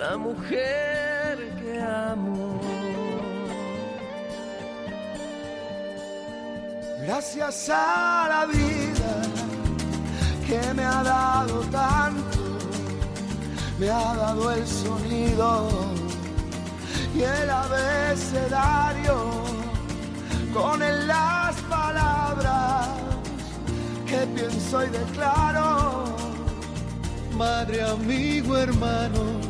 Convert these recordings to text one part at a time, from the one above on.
la mujer que amo. Gracias a la vida que me ha dado tanto, me ha dado el sonido y el abecedario con él las palabras que pienso y declaro. Madre, amigo, hermano,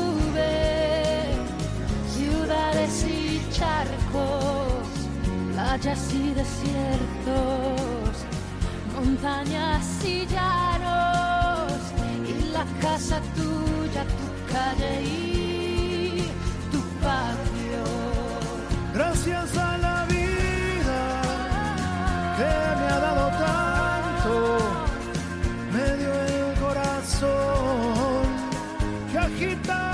charcos, playas y desiertos, montañas y llanos, y la casa tuya, tu calle y tu patio. Gracias a la vida que me ha dado tanto, me dio el corazón que agita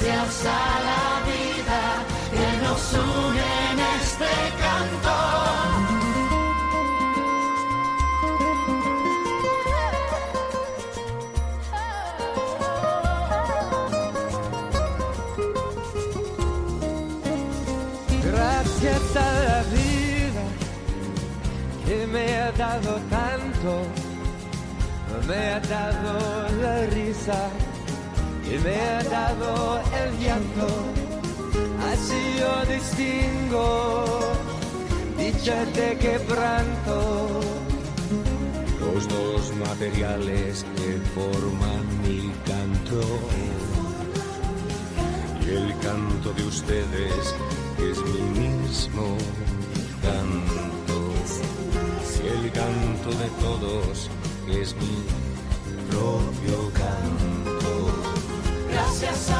Gracias a la vida que nos une en este canto. Gracias a la vida que me ha dado tanto, me ha dado la risa y me ha dado el llanto. Así yo distingo dicha de quebranto. Los dos materiales que forman mi canto. Y el canto de ustedes es mi mismo canto. Y el canto de todos es mi propio. Gracias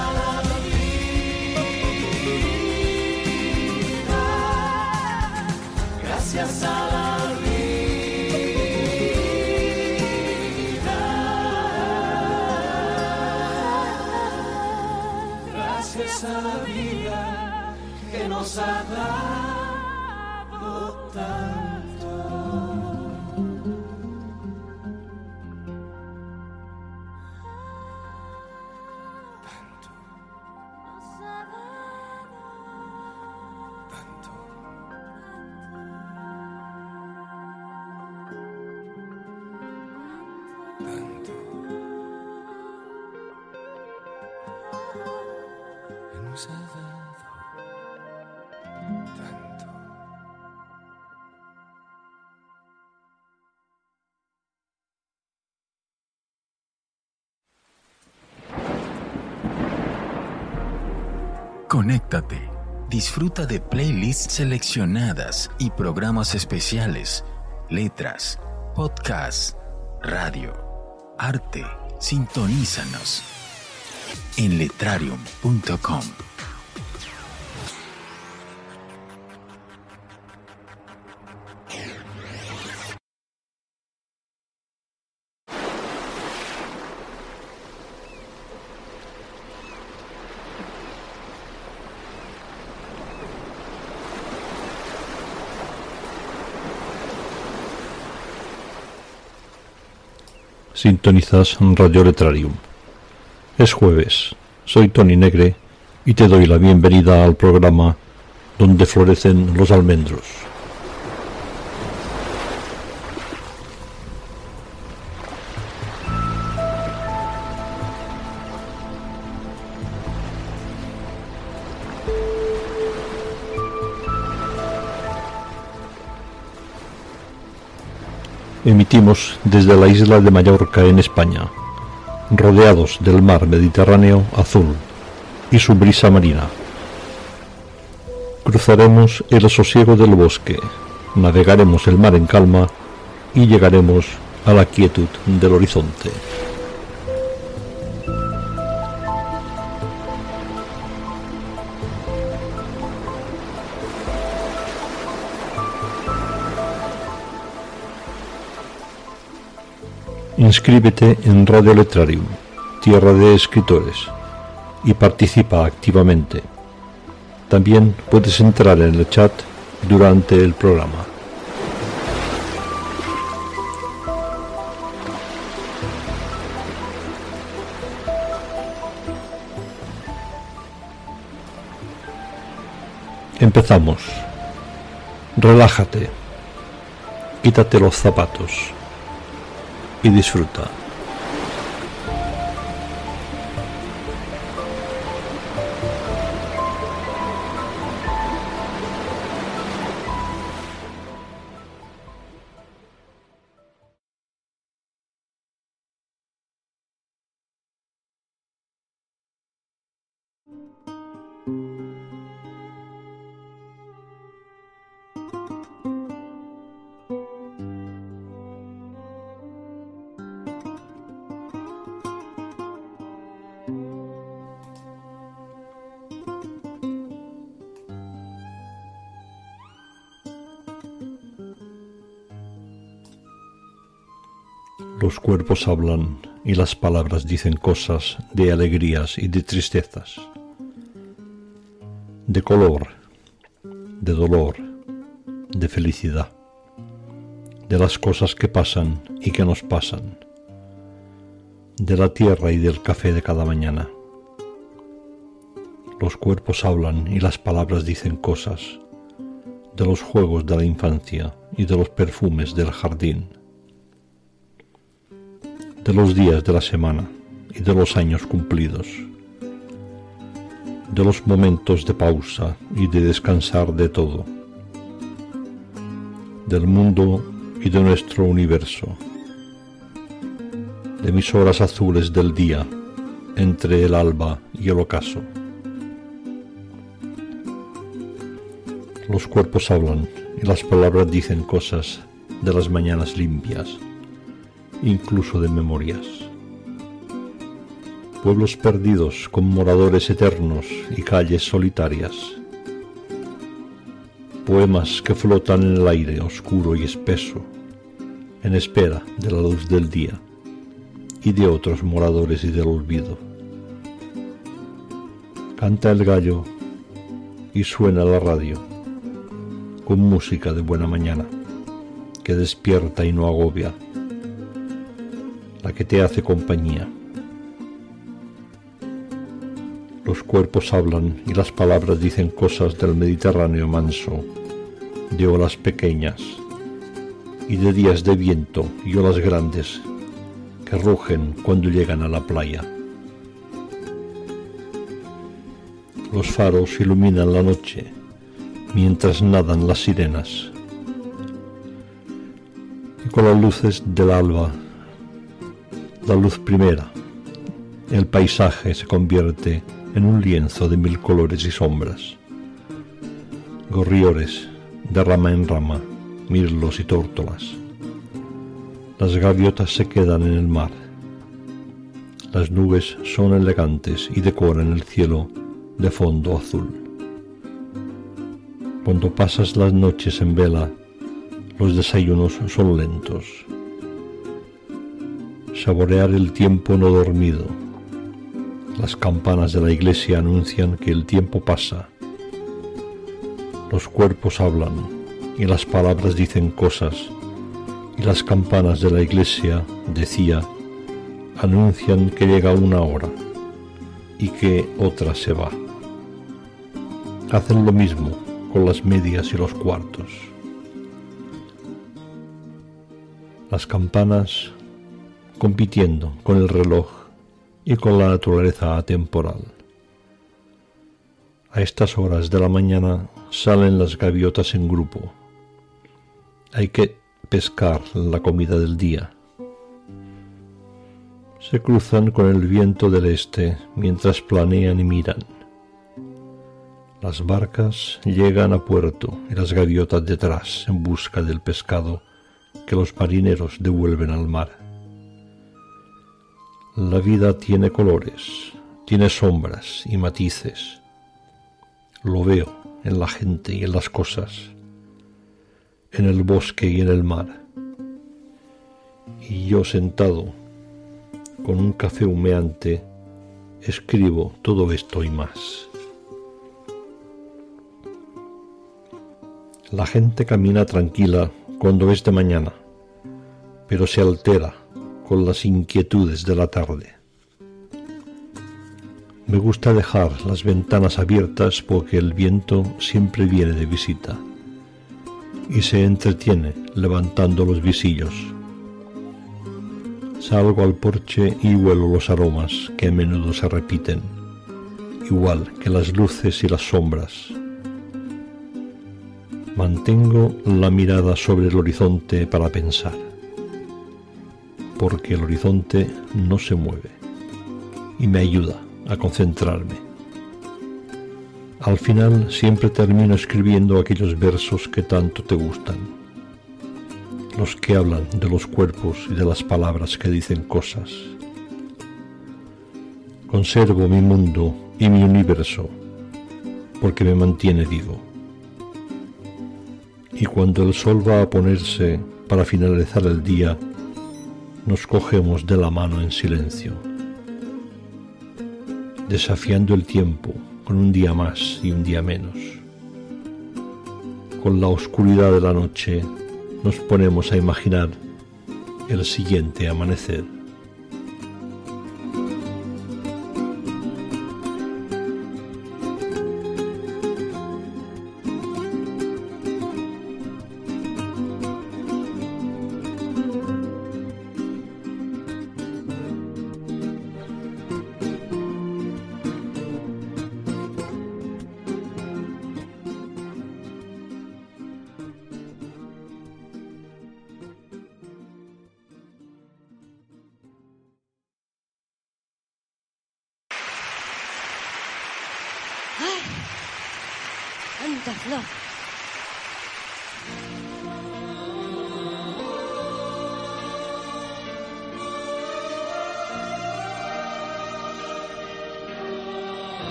Conéctate. Disfruta de playlists seleccionadas y programas especiales, letras, podcasts, radio, arte. Sintonízanos en letrarium.com. Sintonizas Radio Letrarium. Es jueves, soy Tony Negre y te doy la bienvenida al programa donde florecen los almendros. Emitimos desde la isla de Mallorca en España, rodeados del mar Mediterráneo azul y su brisa marina. Cruzaremos el sosiego del bosque, navegaremos el mar en calma y llegaremos a la quietud del horizonte. Inscríbete en Radio Letrarium, Tierra de Escritores, y participa activamente. También puedes entrar en el chat durante el programa. Empezamos. Relájate. Quítate los zapatos y disfruta. Cuerpos hablan y las palabras dicen cosas de alegrías y de tristezas, de color, de dolor, de felicidad, de las cosas que pasan y que nos pasan, de la tierra y del café de cada mañana. Los cuerpos hablan y las palabras dicen cosas de los juegos de la infancia y de los perfumes del jardín de los días de la semana y de los años cumplidos, de los momentos de pausa y de descansar de todo, del mundo y de nuestro universo, de mis horas azules del día entre el alba y el ocaso. Los cuerpos hablan y las palabras dicen cosas de las mañanas limpias incluso de memorias. Pueblos perdidos con moradores eternos y calles solitarias. Poemas que flotan en el aire oscuro y espeso, en espera de la luz del día y de otros moradores y del olvido. Canta el gallo y suena la radio con música de buena mañana que despierta y no agobia la que te hace compañía. Los cuerpos hablan y las palabras dicen cosas del Mediterráneo manso, de olas pequeñas y de días de viento y olas grandes que rugen cuando llegan a la playa. Los faros iluminan la noche mientras nadan las sirenas y con las luces del alba la luz primera. El paisaje se convierte en un lienzo de mil colores y sombras. Gorriones de rama en rama, mirlos y tórtolas. Las gaviotas se quedan en el mar. Las nubes son elegantes y decoran el cielo de fondo azul. Cuando pasas las noches en vela, los desayunos son lentos saborear el tiempo no dormido. Las campanas de la iglesia anuncian que el tiempo pasa. Los cuerpos hablan y las palabras dicen cosas y las campanas de la iglesia, decía, anuncian que llega una hora y que otra se va. Hacen lo mismo con las medias y los cuartos. Las campanas compitiendo con el reloj y con la naturaleza atemporal. A estas horas de la mañana salen las gaviotas en grupo. Hay que pescar la comida del día. Se cruzan con el viento del este mientras planean y miran. Las barcas llegan a puerto y las gaviotas detrás en busca del pescado que los marineros devuelven al mar. La vida tiene colores, tiene sombras y matices. Lo veo en la gente y en las cosas, en el bosque y en el mar. Y yo sentado, con un café humeante, escribo todo esto y más. La gente camina tranquila cuando es de mañana, pero se altera con las inquietudes de la tarde. Me gusta dejar las ventanas abiertas porque el viento siempre viene de visita y se entretiene levantando los visillos. Salgo al porche y huelo los aromas que a menudo se repiten, igual que las luces y las sombras. Mantengo la mirada sobre el horizonte para pensar, porque el horizonte no se mueve y me ayuda a concentrarme. Al final siempre termino escribiendo aquellos versos que tanto te gustan, los que hablan de los cuerpos y de las palabras que dicen cosas. Conservo mi mundo y mi universo porque me mantiene vivo y cuando el sol va a ponerse para finalizar el día, nos cogemos de la mano en silencio, desafiando el tiempo con un día más y un día menos. Con la oscuridad de la noche nos ponemos a imaginar el siguiente amanecer.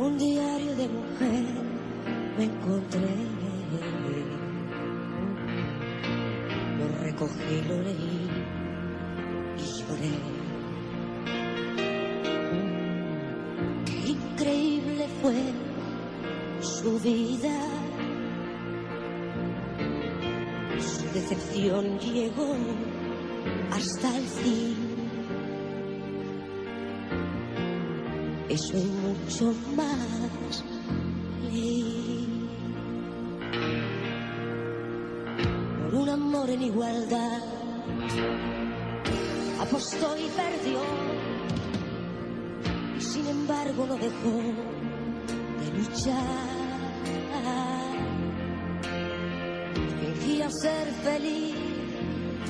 Un diario de mujer me encontré. Lo recogí, lo leí y lloré. Qué increíble fue su vida. Su decepción llegó hasta el fin. Eso y mucho más leí. Por un amor en igualdad, apostó y perdió. Y sin embargo no dejó de luchar. Fingía ser feliz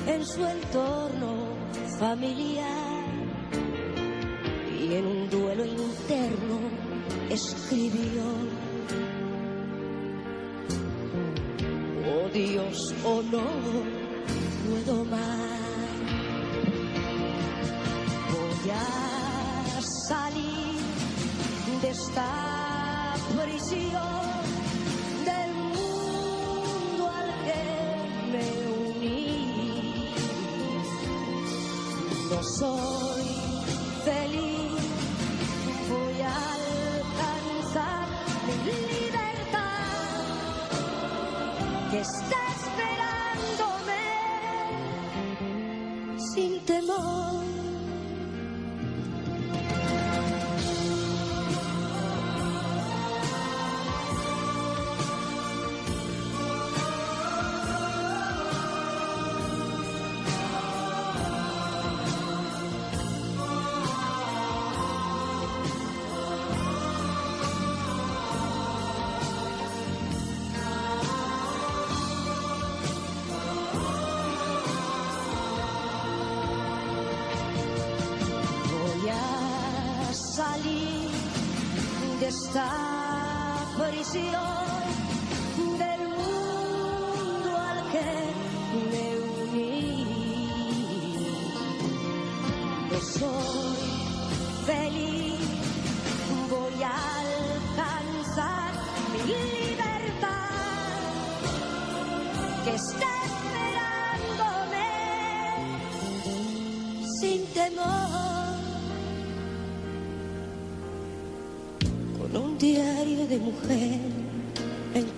en su entorno familiar escribió Oh Dios, oh no puedo más. Voy a salir de esta prisión del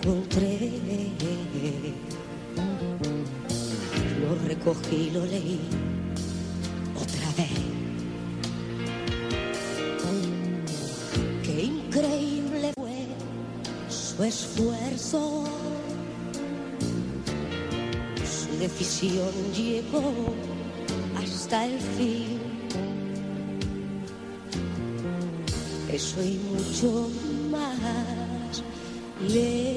encontré. Lo recogí, lo leí otra vez. Qué increíble fue su esfuerzo. Su decisión llegó hasta el fin. Eso y mucho más leí.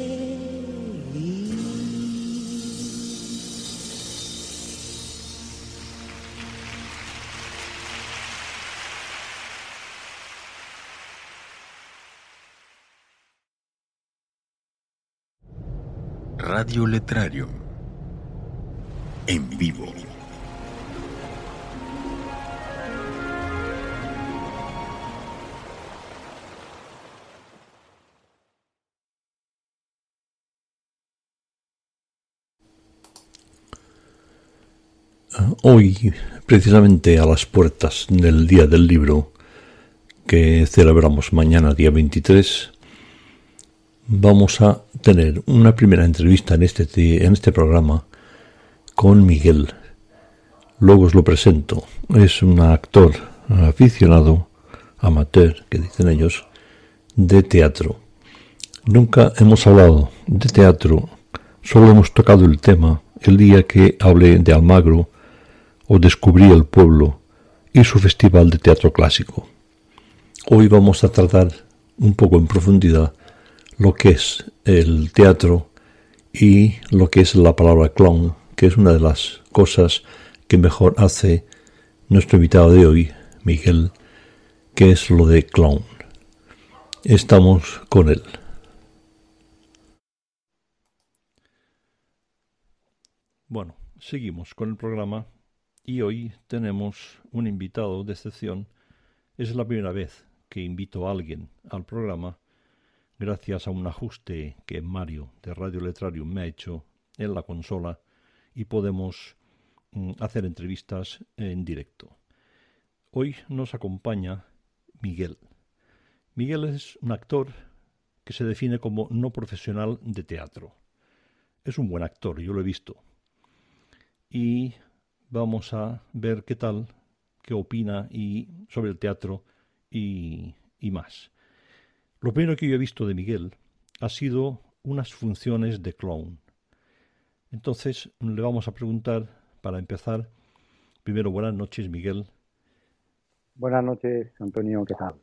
En vivo. Hoy, precisamente a las puertas del Día del Libro, que celebramos mañana, día 23, vamos a tener una primera entrevista en este, en este programa con Miguel. Luego os lo presento. Es un actor aficionado, amateur, que dicen ellos, de teatro. Nunca hemos hablado de teatro, solo hemos tocado el tema el día que hablé de Almagro o descubrí el pueblo y su festival de teatro clásico. Hoy vamos a tratar un poco en profundidad lo que es el teatro y lo que es la palabra clown, que es una de las cosas que mejor hace nuestro invitado de hoy, Miguel, que es lo de clown. Estamos con él. Bueno, seguimos con el programa y hoy tenemos un invitado de excepción. Es la primera vez que invito a alguien al programa gracias a un ajuste que Mario de Radio Letrarium me ha hecho en la consola y podemos mm, hacer entrevistas en directo. Hoy nos acompaña Miguel. Miguel es un actor que se define como no profesional de teatro. Es un buen actor, yo lo he visto. Y vamos a ver qué tal, qué opina y sobre el teatro y, y más. Lo primero que yo he visto de Miguel ha sido unas funciones de clown. Entonces le vamos a preguntar, para empezar, primero buenas noches Miguel. Buenas noches, Antonio, ¿qué tal?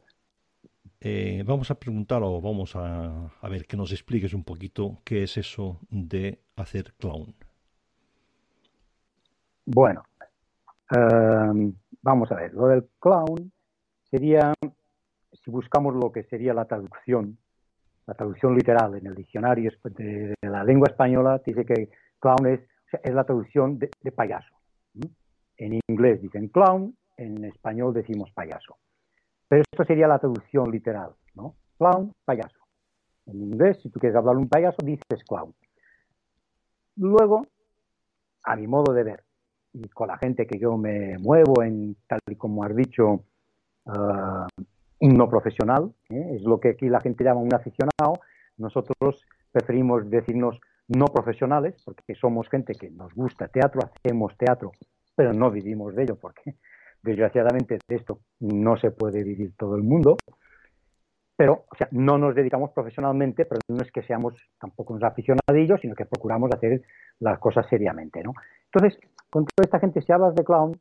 Eh, vamos a preguntar o vamos a, a ver que nos expliques un poquito qué es eso de hacer clown. Bueno, eh, vamos a ver, lo del clown sería, si buscamos lo que sería la traducción, la traducción literal en el diccionario de, la lengua española, dice que clown es, la traducción de, payaso. En inglés dicen clown, en español decimos payaso. Pero esto sería la traducción literal, ¿no? Clown, payaso. En inglés, si tú quieres hablar un payaso, dices clown. Luego, a mi modo de ver, y con la gente que yo me muevo en, tal y como has dicho, ah, no profesional, ¿eh? es lo que aquí la gente llama un aficionado, nosotros preferimos decirnos no profesionales, porque somos gente que nos gusta teatro, hacemos teatro, pero no vivimos de ello, porque desgraciadamente de esto no se puede vivir todo el mundo. Pero, o sea, no nos dedicamos profesionalmente, pero no es que seamos tampoco unos aficionadillos, sino que procuramos hacer las cosas seriamente, ¿no? Entonces, con toda esta gente, si hablas de clown,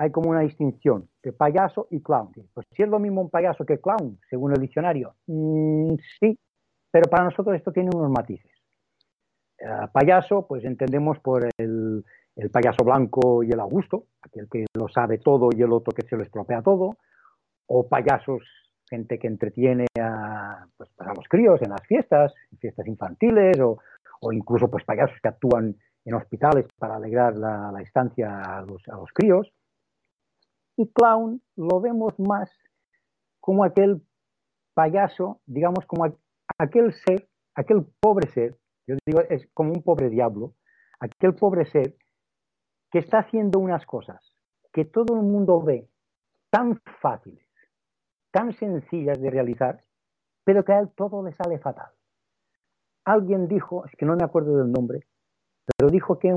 hay como una distinción de payaso y clown. Pues si es lo mismo un payaso que clown, según el diccionario, mm, sí, pero para nosotros esto tiene unos matices. Eh, payaso, pues entendemos por el, payaso blanco y el Augusto, aquel que lo sabe todo y el otro que se lo estropea todo, o payasos, gente que entretiene a, pues, a los críos en las fiestas, en fiestas infantiles, o, incluso pues payasos que actúan en hospitales para alegrar la, la estancia a los, a los críos. Y clown lo vemos más como aquel payaso, digamos, como aquel ser, aquel pobre ser yo digo, es como un pobre diablo, aquel pobre ser que está haciendo unas cosas que todo el mundo ve tan fáciles, tan sencillas de realizar, pero que a él todo le sale fatal. Alguien dijo, es que no me acuerdo del nombre, pero dijo que,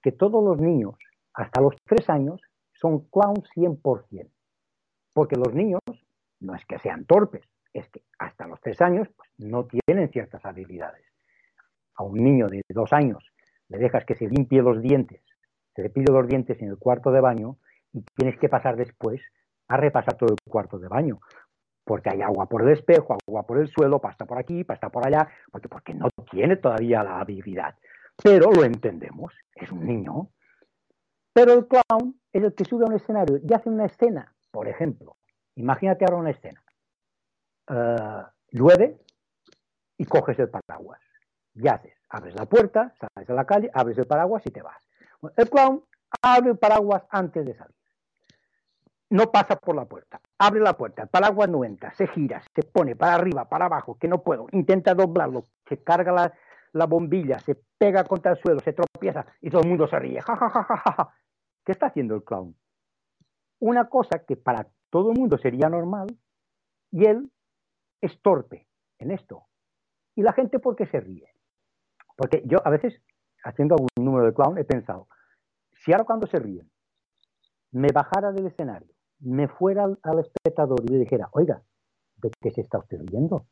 que todos los niños hasta los tres años son clowns 100%, porque los niños no es que sean torpes, es que hasta los tres años pues, no tienen ciertas habilidades a un niño de dos años le dejas que se limpie los dientes, se le pide los dientes en el cuarto de baño y tienes que pasar después a repasar todo el cuarto de baño. Porque hay agua por el espejo, agua por el suelo, pasta por aquí, pasta por allá, porque, porque no tiene todavía la habilidad. Pero lo entendemos, es un niño. Pero el clown es el que sube a un escenario y hace una escena, por ejemplo. Imagínate ahora una escena. Uh, llueve y coges el paraguas ¿Qué haces? Abres la puerta, sales a la calle, abres el paraguas y te vas. El clown abre el paraguas antes de salir. No pasa por la puerta. Abre la puerta, el paraguas no entra, se gira, se pone para arriba, para abajo, que no puedo. Intenta doblarlo, se carga la, la bombilla, se pega contra el suelo, se tropieza y todo el mundo se ríe. Ja, ja, ja, ja, ja. ¿Qué está haciendo el clown? Una cosa que para todo el mundo sería normal y él es torpe en esto. ¿Y la gente por qué se ríe? Porque yo a veces, haciendo algún número de clown, he pensado, si ahora cuando se ríen, me bajara del escenario, me fuera al, espectador y le dijera, oiga, ¿de qué se está usted riendo?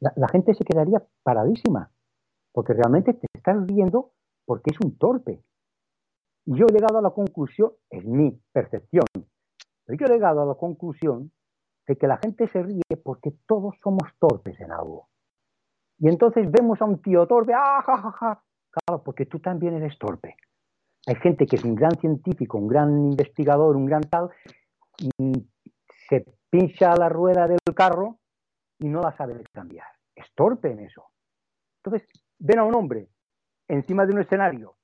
La, gente se quedaría paradísima, porque realmente te estás riendo porque es un torpe. Yo he llegado a la conclusión, es mi percepción, pero yo he llegado a la conclusión de que la gente se ríe porque todos somos torpes en algo. Y entonces vemos a un tío torpe, ¡ah, ja, ja, ja! Claro, porque tú también eres torpe. Hay gente que es un gran científico, un gran investigador, un gran tal, y se pincha la rueda del carro y no la sabe cambiar. Es torpe en eso. Entonces, ven a un hombre encima de un escenario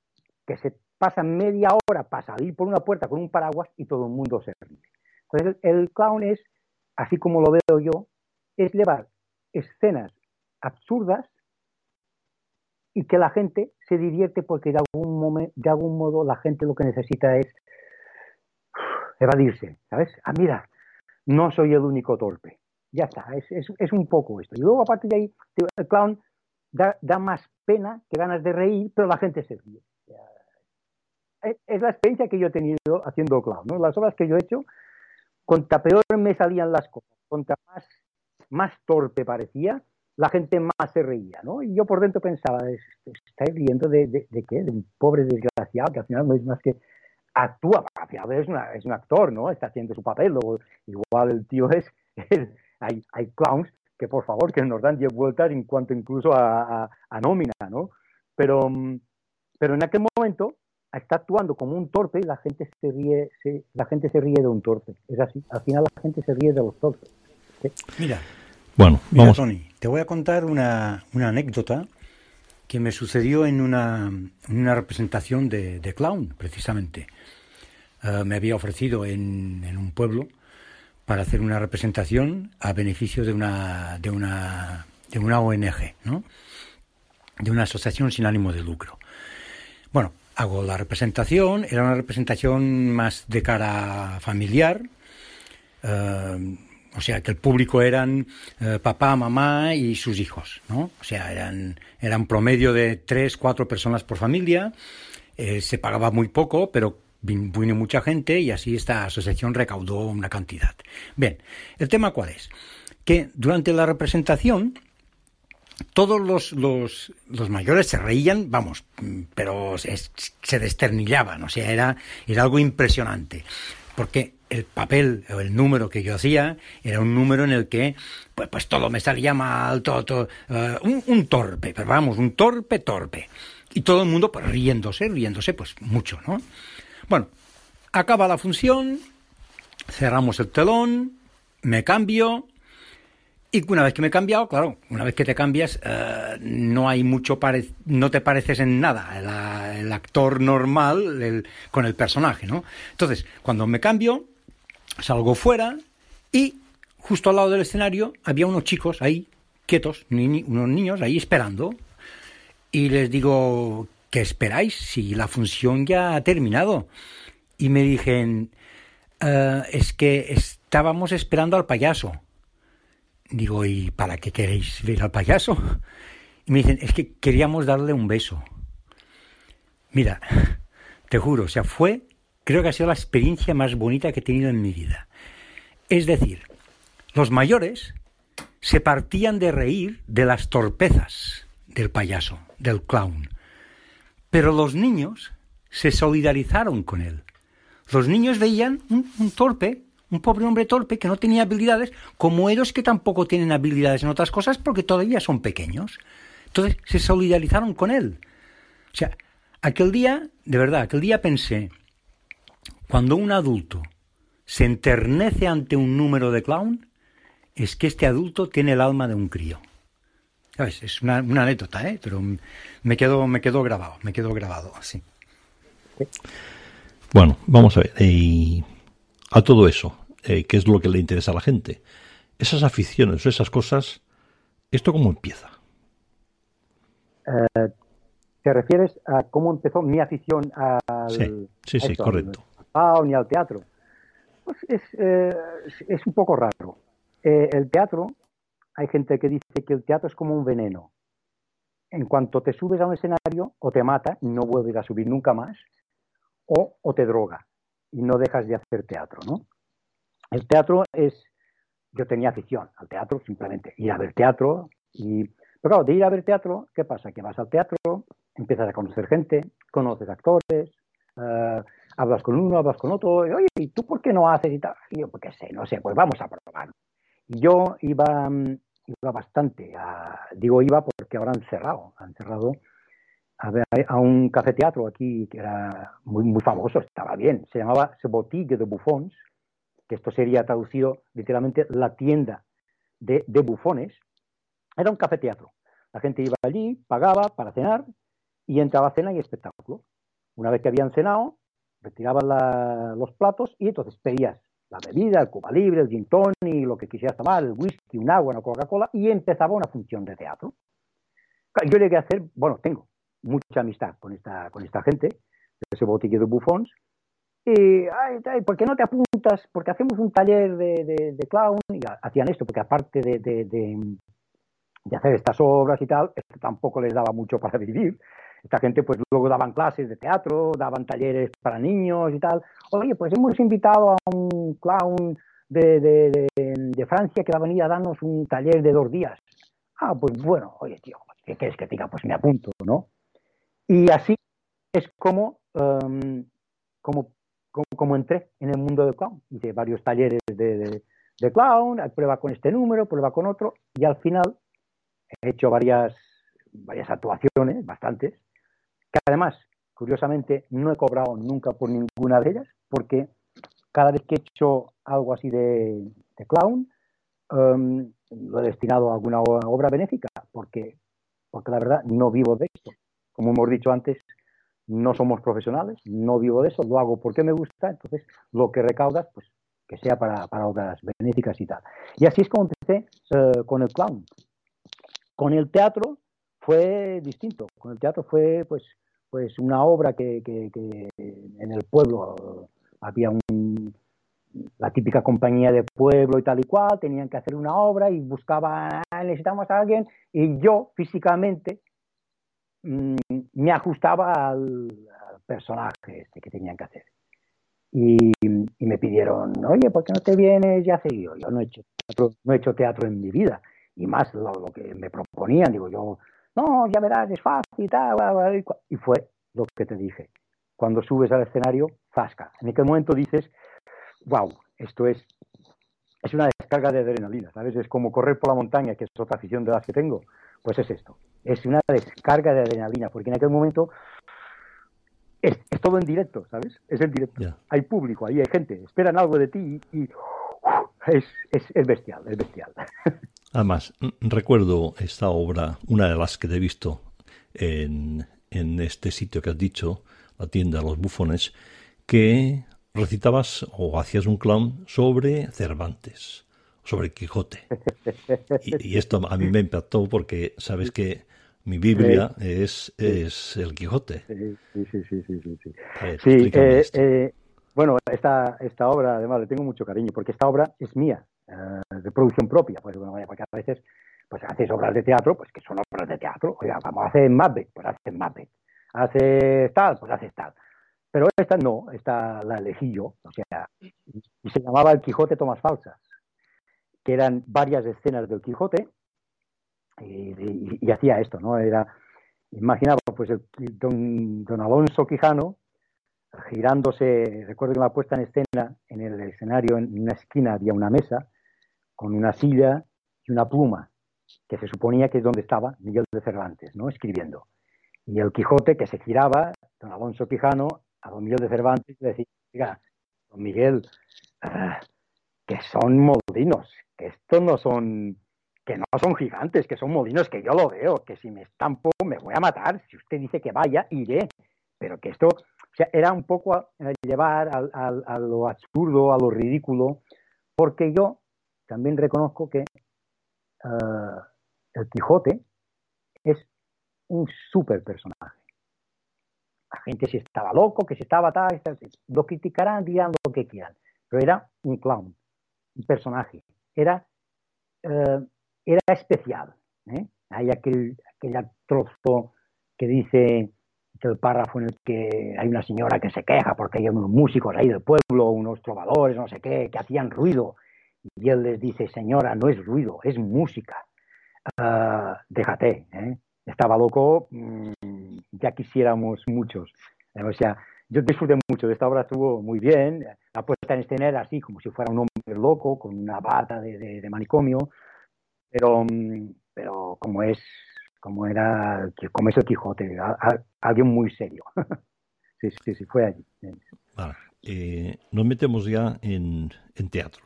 que se pasa media hora para salir por una puerta con un paraguas y todo el mundo se ríe. Entonces, el clown es, así como lo veo yo, es llevar escenas absurdas y que la gente se divierte porque de algún, de algún modo la gente lo que necesita es evadirse, ¿sabes? Ah, mira, no soy el único torpe. Ya está, es, es, un poco esto. Y luego, aparte de ahí, el clown da, da, más pena que ganas de reír, pero la gente se ríe. Es la experiencia que yo he tenido haciendo clown, ¿no? Las obras que yo he hecho, cuanta peor me salían las cosas, cuanta más, más torpe parecía, la gente más se reía, ¿no? Y yo por dentro pensaba, ¿estáis riendo de, de, qué? De un pobre desgraciado que al final no es más que actúa, es, una, es un actor, ¿no? Está haciendo su papel, luego, igual el tío es, hay, hay clowns que por favor que nos dan 10 vueltas en cuanto incluso a, a, nómina, ¿no? Pero, pero en aquel momento está actuando como un torpe y la gente se ríe, la gente se ríe de un torpe, es así, al final la gente se ríe de los torpes. Mira, bueno, Mira, Tony, te voy a contar una, una anécdota que me sucedió en una, una representación de, de, clown, precisamente. Uh, me había ofrecido en, en, un pueblo para hacer una representación a beneficio de una, de una, de una ONG, ¿no? de una asociación sin ánimo de lucro. Bueno, hago la representación, era una representación más de cara familiar, eh, o sea que el público eran eh, papá, mamá y sus hijos, ¿no? O sea, eran, eran promedio de tres, cuatro personas por familia, eh, se pagaba muy poco, pero vino mucha gente y así esta asociación recaudó una cantidad. Bien, ¿el tema cuál es? Que durante la representación todos los, los, los, mayores se reían, vamos, pero se, se desternillaban, o sea, era, era algo impresionante, porque el papel o el número que yo hacía era un número en el que pues, pues todo me salía mal, todo, todo uh, un, un, torpe, pero vamos, un torpe, torpe. Y todo el mundo pues riéndose, riéndose, pues mucho, ¿no? Bueno, acaba la función, cerramos el telón, me cambio, y una vez que me he cambiado, claro, una vez que te cambias, uh, no hay mucho, pare no te pareces en nada, el actor normal el, con el personaje, ¿no? Entonces, cuando me cambio, salgo fuera y justo al lado del escenario había unos chicos ahí, quietos, ni, unos niños ahí esperando. Y les digo, ¿qué esperáis? Si la función ya ha terminado. Y me dijeron, uh, es que estábamos esperando al payaso. Digo, ¿y para qué queréis ver al payaso? Y me dicen, es que queríamos darle un beso. Mira, te juro, o sea, fue, creo que ha sido la experiencia más bonita que he tenido en mi vida. Es decir, los mayores se partían de reír de las torpezas del payaso, del clown. Pero los niños se solidarizaron con él. Los niños veían un, un torpe un pobre hombre torpe que no tenía habilidades, como ellos que tampoco tienen habilidades en otras cosas porque todavía son pequeños. Entonces se solidarizaron con él. O sea, aquel día, de verdad, aquel día pensé, cuando un adulto se enternece ante un número de clown, es que este adulto tiene el alma de un crío. ¿Sabes? Es una, anécdota, ¿eh? Pero me quedó, me quedó grabado, me quedó grabado, así. Bueno, vamos a ver. A todo eso, eh, ¿qué es lo que le interesa a la gente? Esas aficiones, esas cosas, ¿esto cómo empieza? Eh, ¿Te refieres a cómo empezó mi afición al, sí, sí, sí esto, correcto. Al ni al teatro? Pues es, eh, es un poco raro. Eh, el teatro, hay gente que dice que el teatro es como un veneno. En cuanto te subes a un escenario, o te mata y no vuelves a subir nunca más, o, o te droga y no dejas de hacer teatro, ¿no? El teatro es, yo tenía afición al teatro, simplemente ir a ver teatro y, pero claro, de ir a ver teatro, ¿qué pasa? Que vas al teatro, empiezas a conocer gente, conoces actores, uh, hablas con uno, hablas con otro, y, oye, ¿y tú por qué no haces y tal? Y yo, pues qué sé, no sé, pues vamos a probar. Y yo iba, iba bastante, digo iba porque ahora han cerrado, han cerrado a, a un café teatro aquí que era muy, muy famoso, estaba bien, se llamaba Boutique de Buffons, que esto sería traducido literalmente la tienda de, bufones, era un café teatro. La gente iba allí, pagaba para cenar y entraba a cena y espectáculo. Una vez que habían cenado, retiraban los platos y entonces pedías la bebida, el cuba libre, el gin tonic, lo que quisieras tomar, el whisky, un agua, una Coca-Cola y empezaba una función de teatro. Yo llegué a hacer, bueno, tengo mucha amistad con esta, con esta gente, ese botiquillo de bufons, y, ay, ay, ¿por qué no te apuntas? Porque hacemos un taller de, clown, y hacían esto, porque aparte de, de, hacer estas obras y tal, esto tampoco les daba mucho para vivir. Esta gente pues luego daban clases de teatro, daban talleres para niños y tal. Oye, pues hemos invitado a un clown de, de, Francia que va a venir a darnos un taller de dos días. Ah, pues bueno, oye, tío, ¿qué quieres que diga? Pues me apunto, ¿no? Y así es como, um, como, como, como, entré en el mundo del clown. Hice varios talleres de, de, de, clown, prueba con este número, prueba con otro, y al final he hecho varias, varias actuaciones, bastantes, que además, curiosamente, no he cobrado nunca por ninguna de ellas, porque cada vez que he hecho algo así de, de clown, um, lo he destinado a alguna obra benéfica, porque, porque la verdad no vivo de esto como hemos dicho antes, no somos profesionales, no vivo de eso, lo hago porque me gusta, entonces lo que recaudas, pues que sea para, para obras benéficas y tal. Y así es como empecé uh, con el clown. Con el teatro fue distinto, con el teatro fue pues pues una obra que, que- que en el pueblo había un, la típica compañía de pueblo y tal y cual, tenían que hacer una obra y buscaban, "Ah, necesitamos a alguien, y yo físicamente mm, me ajustaba al, personaje este que tenían que hacer. Y, me pidieron, oye, ¿por qué no te vienes y haces? Y yo, no he hecho teatro, no he hecho teatro en mi vida, y más lo, que me proponían, digo yo, no, ya verás, es fácil y tal, bla, bla, y fue lo que te dije. Cuando subes al escenario, zasca. En aquel momento dices, wow, esto es, es una descarga de adrenalina, ¿sabes? Es como correr por la montaña, que es otra afición de las que tengo. Pues es esto, es una descarga de adrenalina, porque en aquel momento es, es todo en directo, ¿sabes? Es en directo. Hay público, ahí hay gente, esperan algo de ti y, es, es, es bestial, es bestial. Además, recuerdo esta obra, una de las que te he visto en, en este sitio que has dicho, la tienda Los Bufones, que recitabas o hacías un clown sobre Cervantes, sobre Quijote. Y, y esto a mí me impactó porque sabes que mi Biblia es, es el Quijote. Sí, sí, sí, sí, sí, ver, eh, esto. eh, bueno, esta, esta obra además le tengo mucho cariño porque esta obra es mía, eh, de producción propia, pues bueno, vaya, porque a veces pues haces obras de teatro, pues que son obras de teatro, oiga, vamos a hacer Macbeth, pues haces Macbeth, haces tal, pues haces tal. Pero esta no, esta la elegí yo, o sea, y se llamaba El Quijote Tomas Falsas, que eran varias escenas del Quijote y, y- hacía esto, ¿no? Era, imaginaba pues el, don, don Alonso Quijano girándose, recuerdo que en la puesta en escena, en el escenario, en una esquina había una mesa con una silla y una pluma, que se suponía que es donde estaba Miguel de Cervantes, ¿no? Escribiendo. Y el Quijote que se giraba, don Alonso Quijano, a don Miguel de Cervantes le decía, oiga, don Miguel, ah, que son molinos, que estos no son, que no son gigantes, que son molinos, que yo lo veo, que si me estampo me voy a matar, si usted dice que vaya, iré, pero que esto, era un poco a, a llevar al- a, lo absurdo, a lo ridículo, porque yo también reconozco que ah, el Quijote es un súper personaje. La gente si estaba loco, que si estaba tal, tal, lo criticarán, dirán lo que quieran, pero era un clown, un personaje, era, eh, era especial. ¿eh? Hay aquel, aquel trozo que dice el párrafo en el que hay una señora que se queja porque hay unos músicos ahí del pueblo, unos trovadores, no sé qué, que hacían ruido. Y él les dice, señora, no es ruido, es música. Ah, déjate, ¿eh? estaba loco, mm, ya quisiéramos muchos. Eh, O sea, yo disfruté mucho de esta obra, estuvo muy bien. La puesta en escena era así, como si fuera un hombre loco, con una bata de- de manicomio, pero, mm, pero como es, como era, como es el Quijote, a- a- alguien muy serio. sí, sí, sí, fue allí. Vale. Eh, nos metemos ya en, en teatro.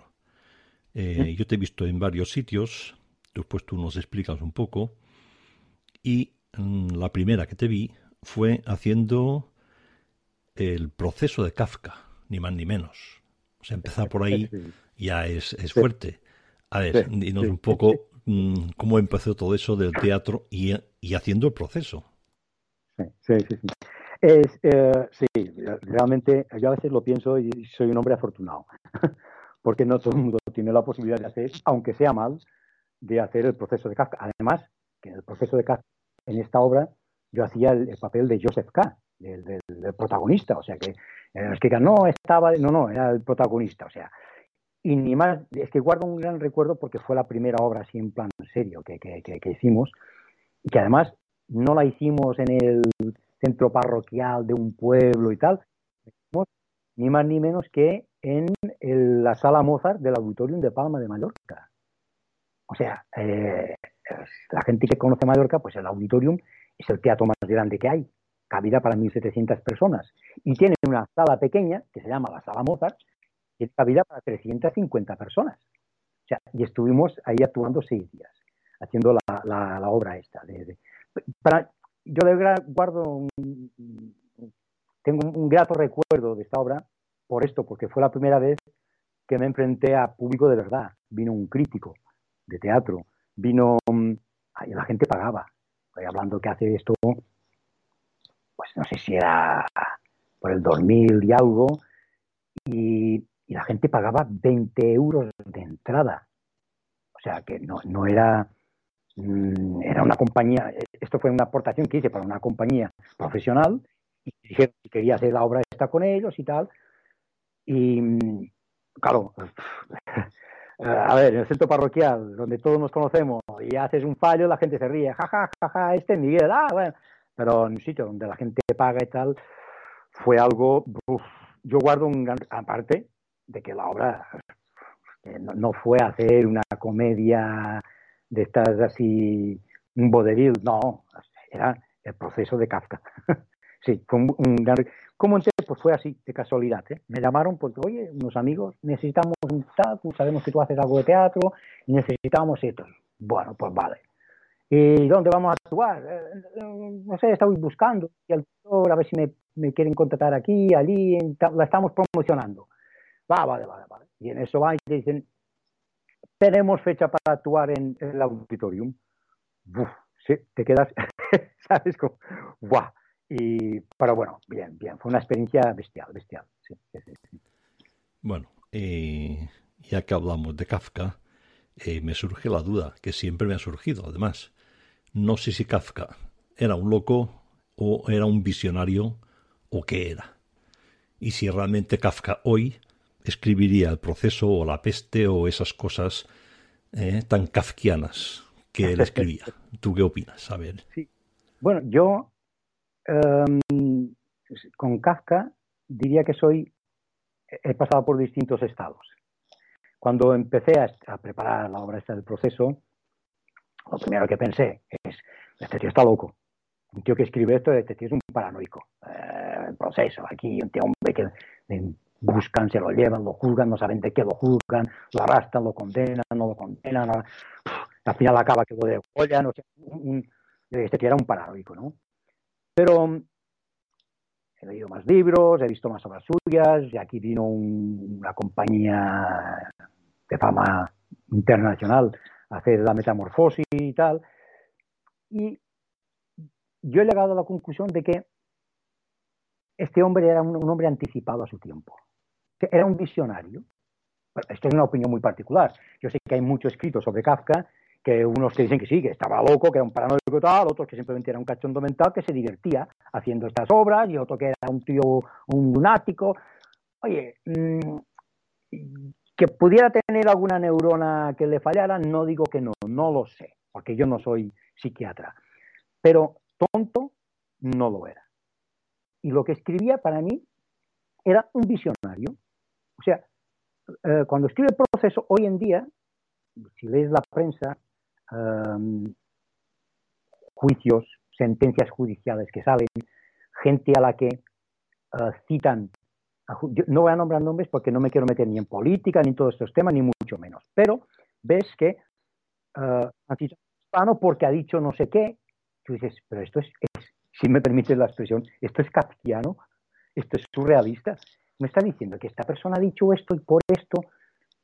Eh, yo te he visto en varios sitios, después tú nos explicas un poco, y mm, la primera que te vi fue haciendo el proceso de Kafka, ni más ni menos. O sea, empezar por ahí ya es, es fuerte. A ver, dinos un poco cómo empezó todo eso del teatro y, y haciendo el proceso. Sí, sí, sí. sí. Es, eh, sí, realmente yo a veces lo pienso y soy un hombre afortunado, porque no todo el mundo tiene la posibilidad de hacer, aunque sea mal, de hacer el proceso de Kafka. Además, que en el proceso de Kafka, en esta obra, yo hacía el, el papel de Joseph K., del, del- del protagonista, o sea que eh, que no, estaba, no, no, era el protagonista, o sea, y ni más, es que guardo un gran recuerdo porque fue la primera obra así en plan serio que, que, hicimos, y que además no la hicimos en el centro parroquial de un pueblo y tal, ni más ni menos que en el- la sala Mozart del Auditorium de Palma de Mallorca. O sea, eh, la gente que conoce Mallorca, pues el Auditorium es el teatro más grande que hay, cabida para 1.700 personas, y tiene una sala pequeña que se llama la sala Mozart, tiene cabida para 350 personas. O sea, y estuvimos ahí actuando seis días, haciendo la, la- obra esta. de- para, yo verdad guardo un, tengo un, grato recuerdo de esta obra por esto, porque fue la primera vez que me enfrenté a público de verdad. Vino un crítico de teatro, vino, mm, la gente pagaba, hablando que hace esto pues no sé si era por el 2000 y algo, y, y la gente pagaba 20 euros de entrada. O sea que no, no era, mm, era una compañía, esto fue una aportación que hice para una compañía profesional y quería hacer la obra esta con ellos y tal. Y mm, claro, a ver, en el centro parroquial, donde todos nos conocemos, y haces un fallo, la gente se ríe, jaja, jaja, este es Miguel, ah, bueno. Pero en un sitio donde la gente paga y tal, fue algo, uf, yo guardo un gran, aparte de que la obra eh, no, no fue hacer una comedia de estas así, un vodevil, no, era el proceso de Kafka. sí, fue un, un gran... ¿Cómo entré? Pues fue así, de casualidad. ¿eh? Me llamaron porque, oye, unos amigos, necesitamos un teatro, sabemos que tú haces algo de teatro, necesitamos esto. Bueno, pues vale. ¿Y dónde vamos a actuar? Eh, no sé, estoy buscando y al a ver si me, me quieren contratar aquí, allí, en la estamos promocionando. Vale. Y en eso va y te dicen, tenemos fecha para actuar en, el auditorium. Te quedas, ¿sabes? Como, ¡guau! Y, pero bueno, bien, bien, fue una experiencia bestial, bestial. Bueno, eh, ya que hablamos de Kafka, eh, me surge la duda, que siempre me ha surgido, además. No sé si Kafka era un loco o era un visionario o qué era. Y si realmente Kafka hoy escribiría el proceso o la peste o esas cosas eh, tan kafkianas que él escribía. ¿Tú qué opinas? A ver. Sí. Bueno, yo em, con Kafka diría que soy, he pasado por distintos estados. Cuando empecé a, a preparar la obra esta del proceso, lo primero que pensé es, este tío está loco. Un tío que escribe esto, este tío es un paranoico. Eh, el proceso, aquí, un tío hombre que buscan, se lo llevan, lo juzgan, no saben de qué lo juzgan, lo arrastran, lo condenan, no lo condenan. al final acaba que lo degollan, o sea, un- este tío era un paranoico, ¿no? Pero mm, he leído más libros, he visto más obras suyas, y aquí vino un- una compañía de fama internacional a hacer la metamorfosis y tal. Y yo he llegado a la conclusión de que este hombre era un hombre anticipado a su tiempo. Era un visionario. Esto es una opinión muy particular. Yo sé que hay mucho escrito sobre Kafka, que unos que dicen que sí, que estaba loco, que era un paranoico y tal, otros que simplemente era un cachondo mental que se divertía haciendo estas obras, y otro que era un tío, un lunático. Oye, mm, que pudiera tener alguna neurona que le fallara, no digo que no, no lo sé, porque yo no soy psiquiatra. Pero tonto no lo era. Y lo que escribía para mí era un visionario. O sea, eh, cuando escribe el proceso, hoy en día, si lees la prensa, em, juicios, sentencias judiciales que salen, gente a la que eh, citan, yo no voy a nombrar nombres porque no me quiero meter ni en política ni en todos estos temas, ni mucho menos, pero ves que eh, han citado Hispano porque ha dicho no sé qué, tú dices, pero esto es, es- si me permites la expresión, esto es kafkiano, esto es surrealista. Me está diciendo que esta persona ha dicho esto y por esto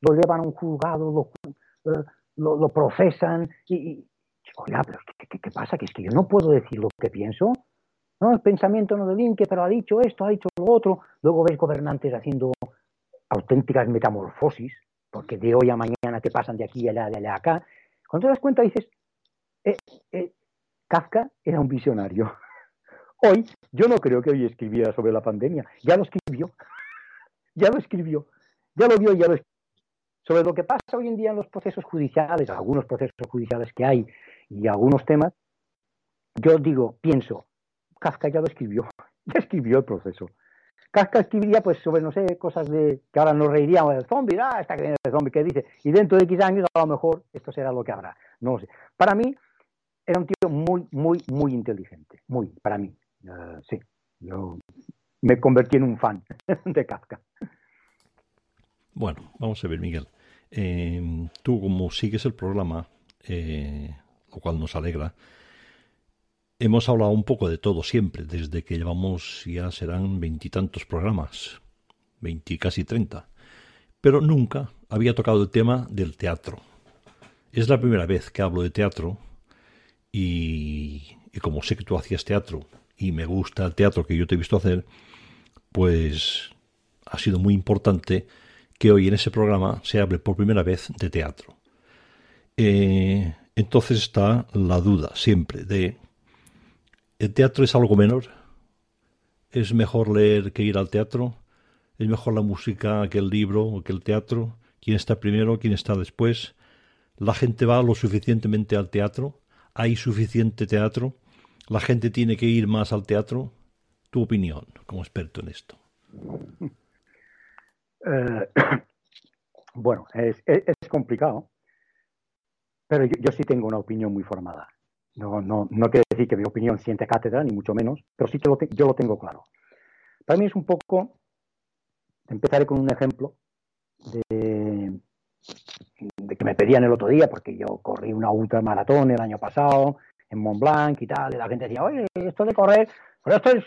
lo llevan a un juzgado, lo, eh, lo, procesan y, y- pero ¿qué, qué- qué pasa? Que es que yo no puedo decir lo que pienso. No, el pensamiento no delinque, pero ha dicho esto, ha dicho lo otro. Luego ves gobernantes haciendo auténticas metamorfosis, porque de hoy a mañana te pasan de aquí a allá, de allá a acá. Cuando te das cuenta dices, eh, eh, Kafka era un visionario. Hoy, yo no creo que hoy escribiera sobre la pandemia. Ya lo escribió. Ya lo escribió. Ya lo vio ya lo escribió. Sobre lo que pasa hoy en día en los procesos judiciales, algunos procesos judiciales que hay y algunos temas, yo digo, pienso, Kafka ya lo escribió. Ya escribió el proceso. Kafka escribiría, pues, sobre, no sé, cosas de que ahora nos reiríamos del zombie, ah, está que viene el zombie que dice, y dentro de X años a lo mejor esto será lo que habrá. No lo sé. Para mí, era un tío muy, muy, muy inteligente. Muy, para mí. Eh, sí, yo me convertí en un fan de Kafka. Bueno, vamos a ver, Miguel. Eh, tú, como sigues el programa, eh, lo cual nos alegra, hemos hablado un poco de todo siempre, desde que llevamos ya serán veintitantos programas, veinti, casi treinta, pero nunca había tocado el tema del teatro. Es la primera vez que hablo de teatro y, y como sé que tú hacías teatro y me gusta el teatro que yo te he visto hacer, pues ha sido muy importante que hoy en ese programa se hable por primera vez de teatro. Eh, entonces está la duda siempre de, ¿el teatro es algo menor? ¿Es mejor leer que ir al teatro? ¿Es mejor la música que el libro o que el teatro? ¿Quién está primero? ¿Quién está después? ¿La gente va lo suficientemente al teatro? ¿Hay suficiente teatro? ¿La gente tiene que ir más al teatro? Tu opinión como experto en esto. Eh, bueno, es, es, complicado, pero yo, sí tengo una opinión muy formada. No, no, no quiere decir que mi opinión siente cátedra, ni mucho menos, pero sí que lo te, yo lo tengo claro. Para mí es un poco, empezaré con un ejemplo de, de que me pedían el otro día, porque yo corrí una ultramaratón el año pasado en Mont Blanc y tal, y la gente decía, oye, esto de correr, pero esto es,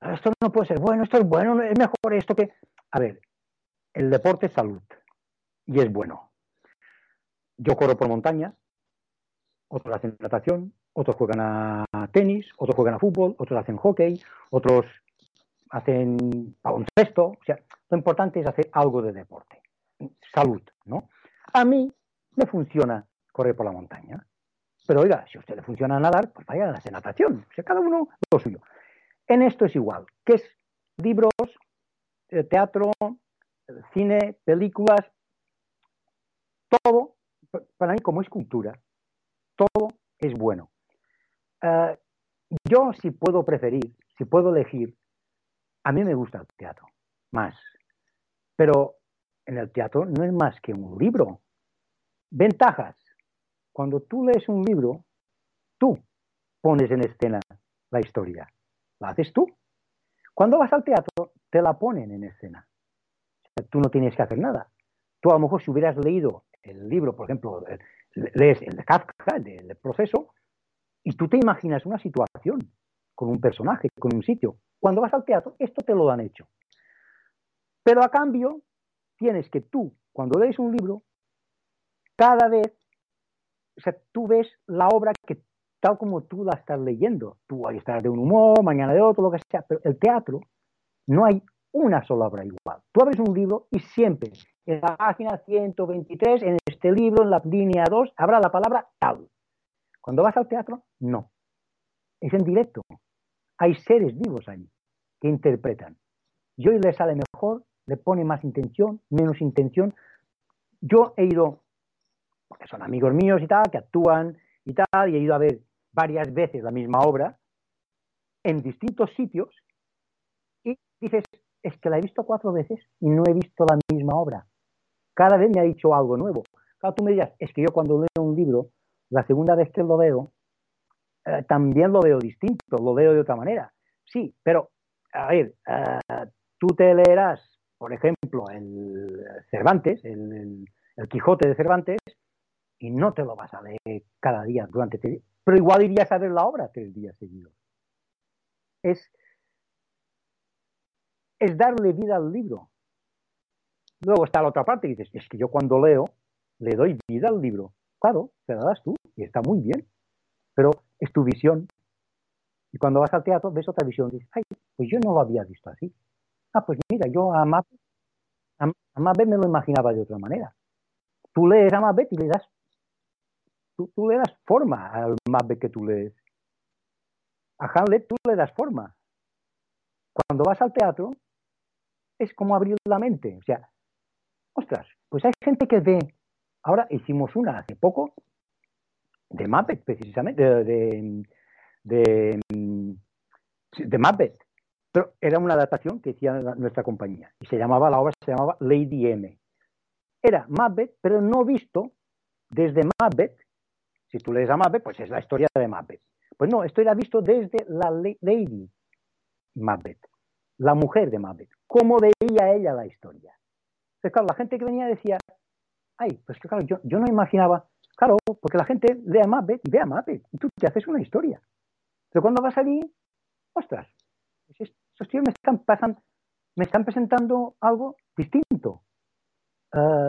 esto no puede ser bueno, esto es bueno, es mejor esto que... A ver, el deporte es salud y es bueno. Yo corro por montaña, otros hacen natación, otros juegan a tenis, otros juegan a fútbol, otros hacen hockey, otros hacen baloncesto. O sea, lo importante es hacer algo de deporte. Salud, ¿no? A mí me funciona correr por la montaña. Pero oiga, si a usted le funciona nadar, pues vaya a hacer natación. O sea, cada uno lo suyo. En esto es igual, que es libros, eh, teatro, cine, películas, todo, para mí como es cultura, todo es bueno. Uh, yo si puedo preferir, si puedo elegir, a mí me gusta el teatro, más. Pero en el teatro no es más que un libro. Ventajas. Cuando tú lees un libro, tú pones en escena la historia. La haces tú. Cuando vas al teatro, te la ponen en escena. Tú no tienes que hacer nada. Tú a lo mejor si hubieras leído el libro, por ejemplo, lees el Kafka, el del proceso, y tú te imaginas una situación con un personaje, con un sitio. Cuando vas al teatro, esto te lo han hecho. Pero a cambio, tienes que tú, cuando lees un libro, cada vez, o sea, tú ves la obra que tal como tú la estás leyendo. Tú hoy estar de un humor, mañana de otro, lo que sea, pero el teatro no hay una sola obra igual. Tú abres un libro y siempre en la página 123, en este libro, en la línea 2, habrá la palabra tal. Cuando vas al teatro, no. Es en directo. Hay seres vivos ahí que interpretan. Y hoy le sale mejor, le pone más intención, menos intención. Yo he ido, porque son amigos míos y tal, que actúan y tal, y he ido a ver varias veces la misma obra en distintos sitios y dices, es que la he visto cuatro veces y no he visto la misma obra. Cada vez me ha dicho algo nuevo. Claro, tú me dirás, es que yo cuando leo un libro, la segunda vez que lo veo, eh, también lo veo distinto, lo veo de otra manera. Sí, pero, a ver, uh, tú te leerás, por ejemplo, el Cervantes, el, el, el, Quijote de Cervantes, y no te lo vas a leer cada día durante días, pero igual irías a ver la obra tres días seguidos. Es, es darle vida al libro. Luego está la otra parte y dices, es que yo cuando leo, le doy vida al libro. Claro, te la das tú y está muy bien, pero es tu visión. Y cuando vas al teatro ves otra visión y dices, ay, pues yo no lo había visto así. Ah, pues mira, yo a a, Macbeth me lo imaginaba de otra manera. Tú lees a Macbeth y le das, tú, le das forma al Macbeth que tú lees. A Hamlet tú le das forma. Cuando vas al teatro, es como abrir la mente. O sea, ostras, pues hay gente que ve. Ahora hicimos una hace poco de Muppet, precisamente, de, de, de. Pero era una adaptación que hacía nuestra compañía. Y se llamaba, la obra se llamaba Lady M. Era Muppet, pero no visto desde Muppet. Si tú lees a Muppet, pues es la historia de Muppet. Pues no, esto era visto desde la Lady Muppet, la mujer de Muppet. ¿Cómo veía ella la historia? Entonces, claro, la gente que venía decía, ay, pues que claro, yo, no imaginaba, claro, porque la gente lee a Muppet y ve a Muppet, y tú te haces una historia. Pero cuando vas allí, ostras, estos tíos me están, pasan, me están presentando algo distinto. Uh,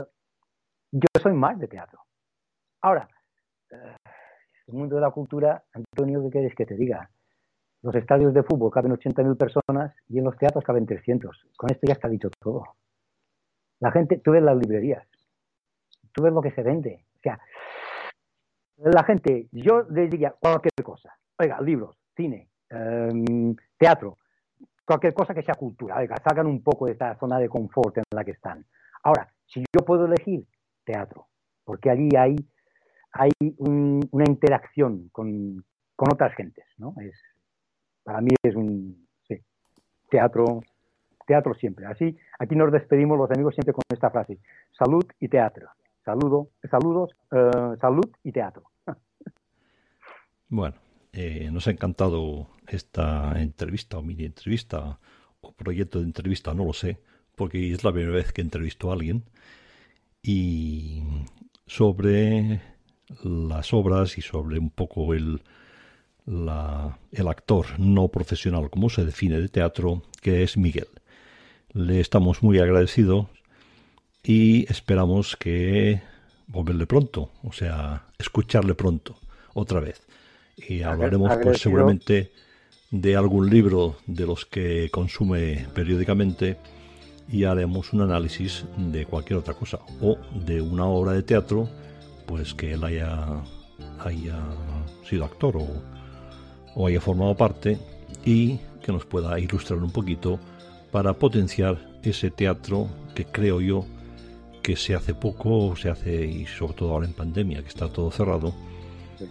yo soy más de teatro. Ahora, el mundo de la cultura, Antonio, ¿qué quieres que te diga? los estadios de fútbol caben 80.000 personas y en los teatros caben 300. Con esto ya está dicho todo. La gente, tú ves las librerías, tú ves lo que se vende. O sea, la gente, yo les diría cualquier cosa. Oiga, libros, cine, em, teatro, cualquier cosa que sea cultura. Oiga, salgan un poco de esta zona de confort en la que están. Ahora, si yo puedo elegir teatro, porque allí hay, hay una interacción con, con, otras gentes, ¿no? Es, para mí es un sí, teatro, teatro siempre. Así, aquí nos despedimos los amigos siempre con esta frase: salud y teatro. Saludo, saludos, uh, salud y teatro. Bueno, eh, nos ha encantado esta entrevista o mini entrevista o proyecto de entrevista, no lo sé, porque es la primera vez que entrevisto a alguien. Y sobre las obras y sobre un poco el, la, el actor no profesional, como se define de teatro, que es Miguel. Le estamos muy agradecidos y esperamos que volverle pronto, o sea, escucharle pronto, otra vez y hablaremos pues seguramente de algún libro de los que consume periódicamente y haremos un análisis de cualquier otra cosa o de una obra de teatro pues que él haya, haya sido actor o, o haya formado parte y que nos pueda ilustrar un poquito para potenciar ese teatro que creo yo que se hace poco, se hace y sobre todo ahora en pandemia que está todo cerrado,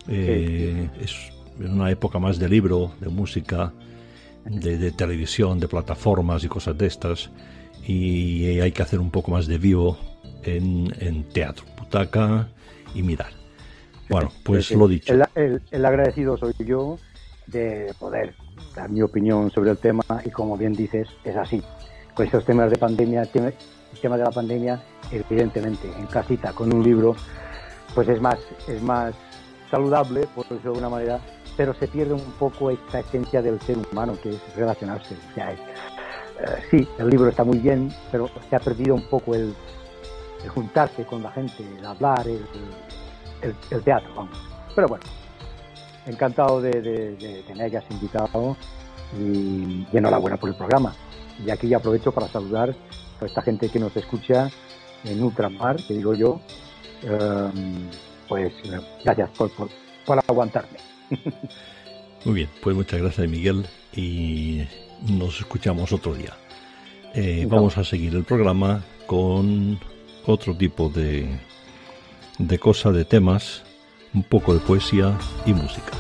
eh, es una época más de libro, de música, de, televisión, de plataformas y cosas de estas. Y hay que hacer un poco más de vivo en, teatro, butaca y mirar. Bueno, pues lo dicho. El, agradecido soy yo de poder dar mi opinión sobre el tema y como bien dices, es así. Con estos temas de pandemia, el tema de la pandemia, evidentemente, en casita, con un libro, pues es más, es más saludable, por decirlo de alguna manera, pero se pierde un poco esta esencia del ser humano, que es relacionarse. O sea, eh, sí, el libro está muy bien, pero se ha perdido un poco el, juntarse con la gente, el hablar, el, el, teatro, vamos. Pero bueno, encantado de, de, de, que me hayas invitado y, enhorabuena por el programa. Y aquí ya aprovecho para saludar a esta gente que nos escucha en Ultramar, que digo yo. Em, pues gracias por, por, aguantarme. Muy bien, pues muchas gracias Miguel y nos escuchamos otro día. Eh, vamos a seguir el programa con otro tipo de, de cosas, de temas, un poco de poesía y música.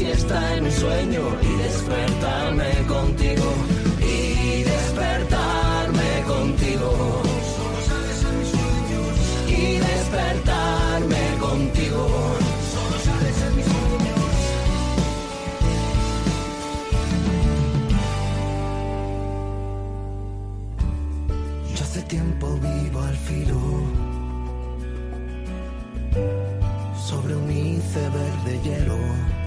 Siesta en un sueño y despertarme contigo. Y despertarme contigo. Y despertarme contigo. Solo sabes en mis sueños. Yo hace tiempo vivo al filo sobre un iceberg de hielo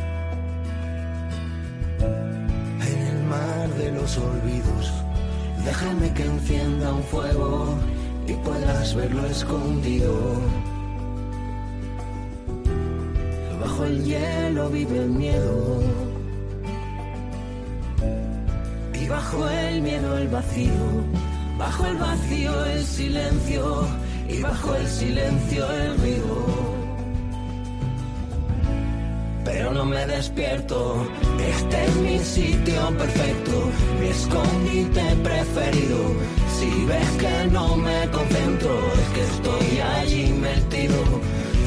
olvidos. Déjame que encienda un fuego y puedas verlo escondido. Bajo el hielo vive el miedo y bajo el miedo el vacío. Bajo el vacío el silencio y bajo el silencio el ruido. No me despierto, este es mi sitio perfecto, mi escondite preferido. Si ves que no me concentro, es que estoy allí metido.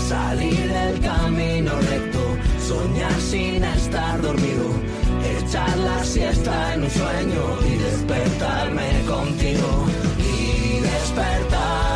Salir del camino recto, soñar sin estar dormido, echar la siesta en un sueño y despertarme contigo. Y despertarme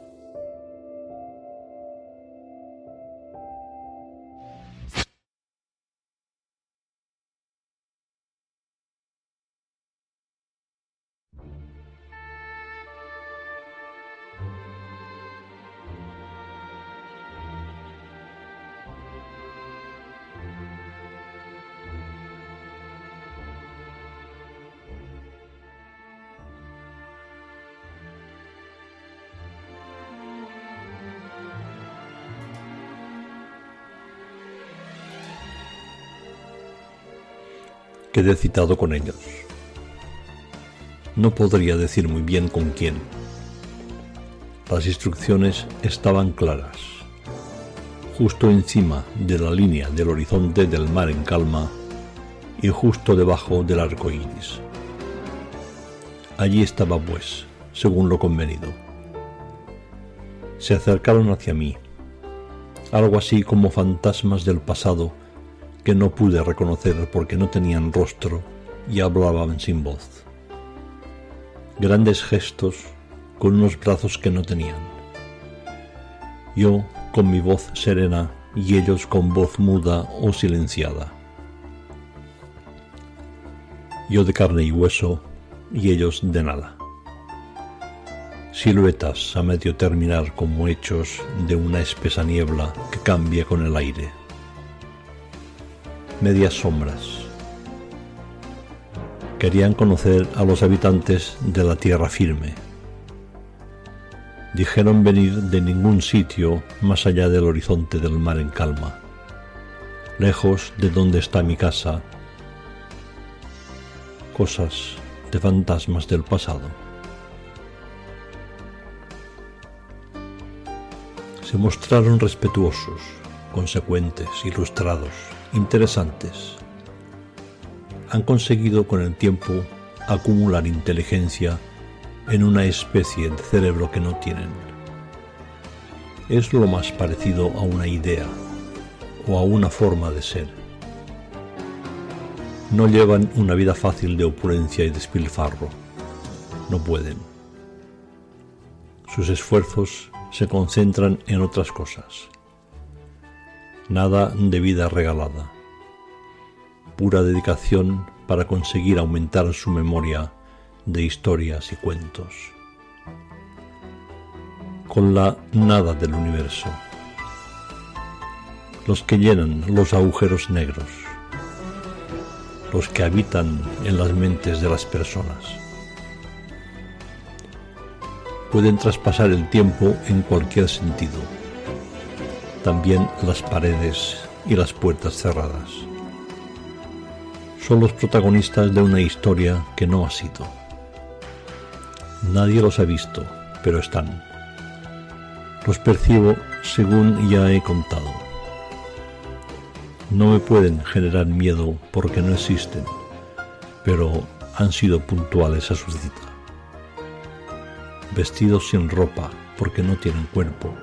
Quedé citado con ellos. No podría decir muy bien con quién. Las instrucciones estaban claras. Justo encima de la línea del horizonte del mar en calma y justo debajo del arco iris. Allí estaba pues, según lo convenido. Se acercaron hacia mí, algo así como fantasmas del pasado que no pude reconocer porque no tenían rostro y hablaban sin voz. Grandes gestos con unos brazos que no tenían. Yo con mi voz serena y ellos con voz muda o silenciada. Yo de carne y hueso y ellos de nada. Siluetas a medio terminar como hechos de una espesa niebla que cambia con el aire medias sombras. Querían conocer a los habitantes de la tierra firme. Dijeron venir de ningún sitio más allá del horizonte del mar en calma, lejos de donde está mi casa, cosas de fantasmas del pasado. Se mostraron respetuosos, consecuentes, ilustrados, interesantes. Han conseguido con el tiempo acumular inteligencia en una especie de cerebro que no tienen. Es lo más parecido a una idea o a una forma de ser. No llevan una vida fácil de opulencia y despilfarro. No pueden. Sus esfuerzos se concentran en otras cosas. Nada de vida regalada. Pura dedicación para conseguir aumentar su memoria de historias y cuentos. Con la nada del universo. Los que llenan los agujeros negros. Los que habitan en las mentes de las personas. Pueden traspasar el tiempo en cualquier sentido. También las paredes y las puertas cerradas. Son los protagonistas de una historia que no ha sido Nadie los ha visto, pero están. Los percibo según ya he contado. No me pueden generar miedo porque no existen, pero han sido puntuales a su cita. Vestidos sin ropa porque no tienen cuerpo,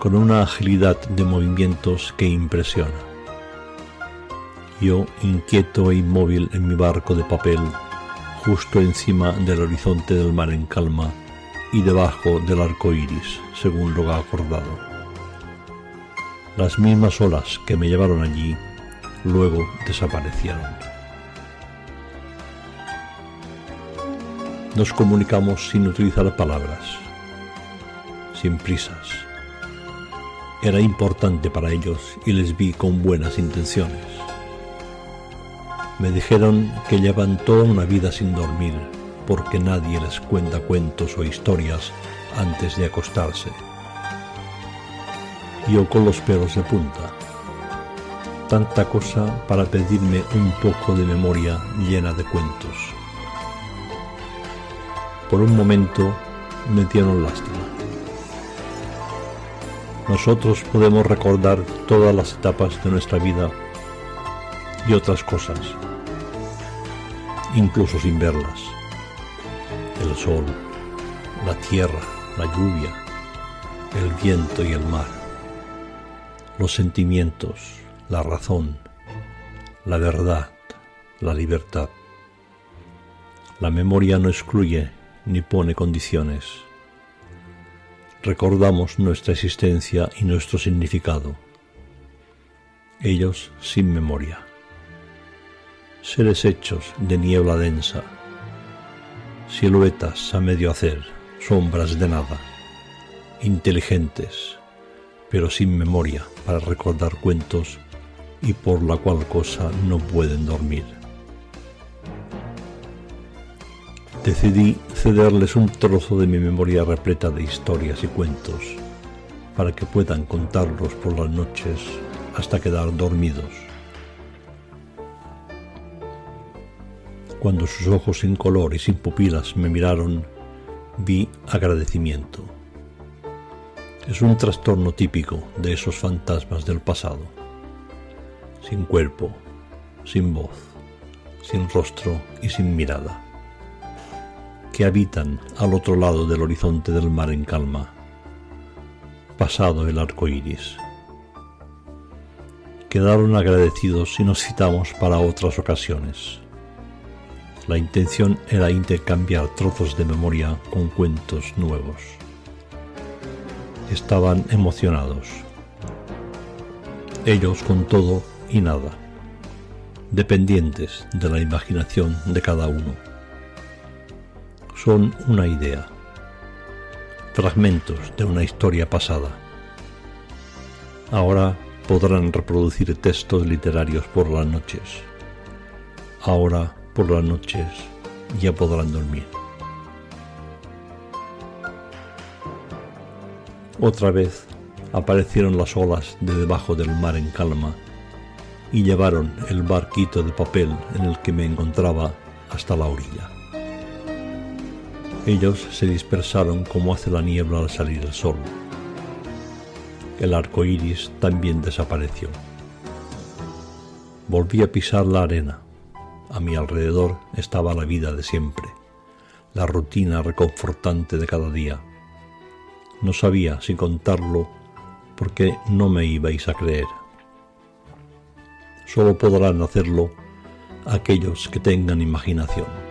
con una agilidad de movimientos que impresiona. Yo, inquieto e inmóvil en mi barco de papel, justo encima del horizonte del mar en calma y debajo del arco iris, según lo ha acordado. Las mismas olas que me llevaron allí luego desaparecieron. Nos comunicamos sin utilizar palabras, sin prisas. Era importante para ellos y les vi con buenas intenciones. Me dijeron que llevan toda una vida sin dormir porque nadie les cuenta cuentos o historias antes de acostarse. Yo con los pelos de punta. Tanta cosa para pedirme un poco de memoria llena de cuentos. Por un momento me dieron lástima. Nosotros podemos recordar todas las etapas de nuestra vida y otras cosas incluso sin verlas. El sol, la tierra, la lluvia, el viento y el mar, los sentimientos, la razón, la verdad, la libertad. La memoria no excluye ni pone condiciones. Recordamos nuestra existencia y nuestro significado. Ellos sin memoria seres hechos de niebla densa, siluetas a medio hacer, sombras de nada, inteligentes, pero sin memoria para recordar cuentos y por la cual cosa no pueden dormir. Decidí cederles un trozo de mi memoria repleta de historias y cuentos para que puedan contarlos por las noches hasta quedar dormidos Cuando sus ojos sin color y sin pupilas me miraron, vi agradecimiento. Es un trastorno típico de esos fantasmas del pasado. Sin cuerpo, sin voz, sin rostro y sin mirada. Que habitan al otro lado del horizonte del mar en calma. Pasado el arco iris. Quedaron agradecidos si nos citamos para otras ocasiones la intención era intercambiar trozos de memoria con cuentos nuevos. Estaban emocionados. Ellos con todo y nada, dependientes de la imaginación de cada uno. Son una idea, fragmentos de una historia pasada. Ahora podrán reproducir textos literarios por las noches. Ahora por las noches ya podrán dormir. Otra vez aparecieron las olas de debajo del mar en calma y llevaron el barquito de papel en el que me encontraba hasta la orilla. Ellos se dispersaron como hace la niebla al salir el sol. El arco iris también desapareció. Volví a pisar la arena a mi alrededor estaba la vida de siempre, la rutina reconfortante de cada día. No sabía si contarlo porque no me ibais a creer. Solo podrán hacerlo aquellos que tengan imaginación.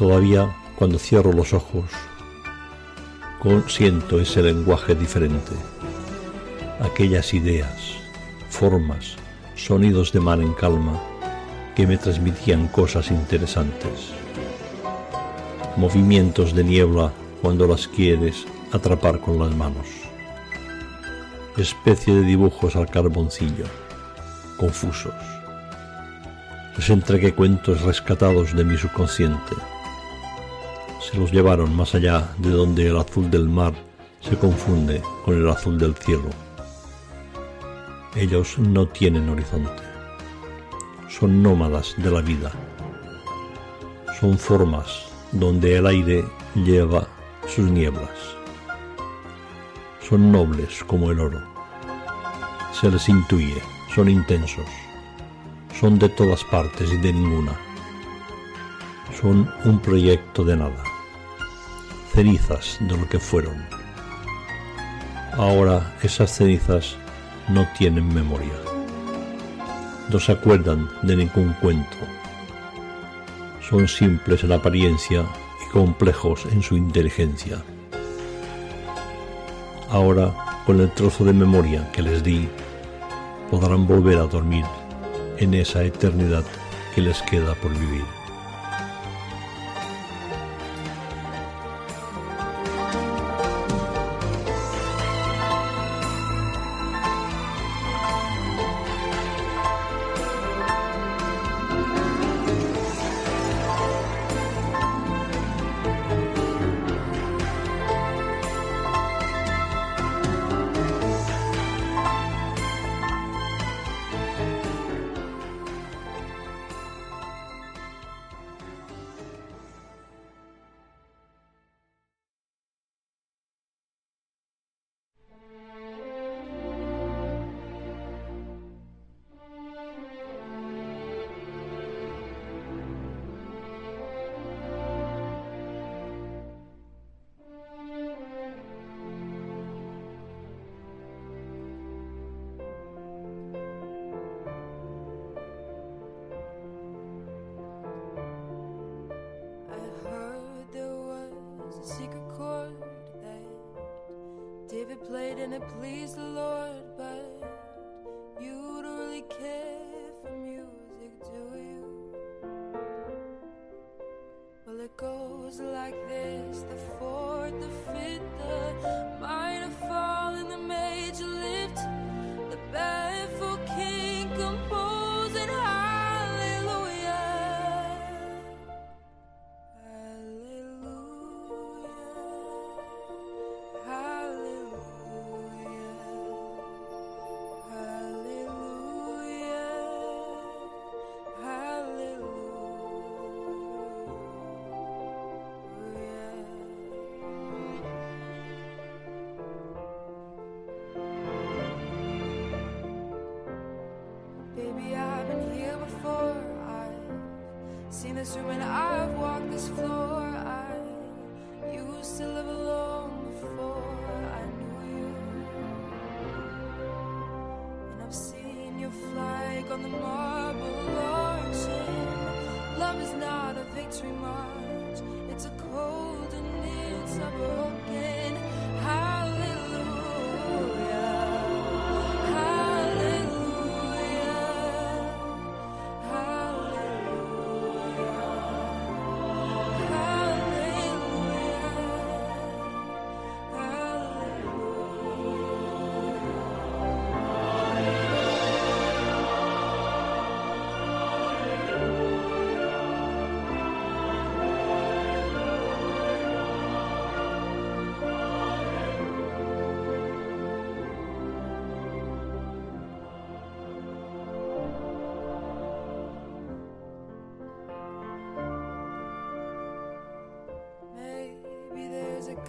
Todavía cuando cierro los ojos, siento ese lenguaje diferente, aquellas ideas, formas, sonidos de mar en calma que me transmitían cosas interesantes. Movimientos de niebla cuando las quieres atrapar con las manos. Especie de dibujos al carboncillo, confusos. Les entregué cuentos rescatados de mi subconsciente. Se los llevaron más allá de donde el azul del mar se confunde con el azul del cielo. Ellos no tienen horizonte. Son nómadas de la vida. Son formas donde el aire lleva sus nieblas. Son nobles como el oro. Se les intuye, son intensos. Son de todas partes y de ninguna. Son un proyecto de nada. Cenizas de lo que fueron. Ahora esas cenizas no tienen memoria. No se acuerdan de ningún cuento. Son simples en apariencia y complejos en su inteligencia. Ahora, con el trozo de memoria que les di, podrán volver a dormir en esa eternidad que les queda por vivir.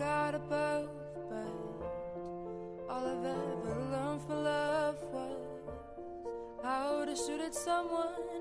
God above, but all I've ever learned from love was how to shoot at someone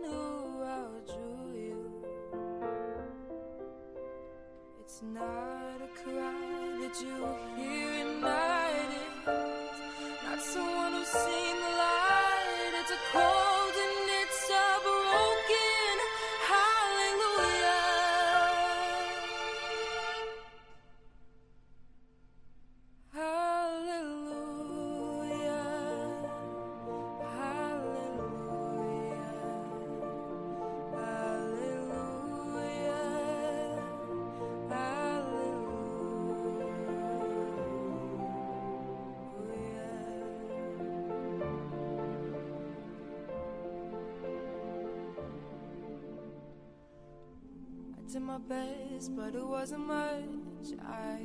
my best, but it wasn't much. I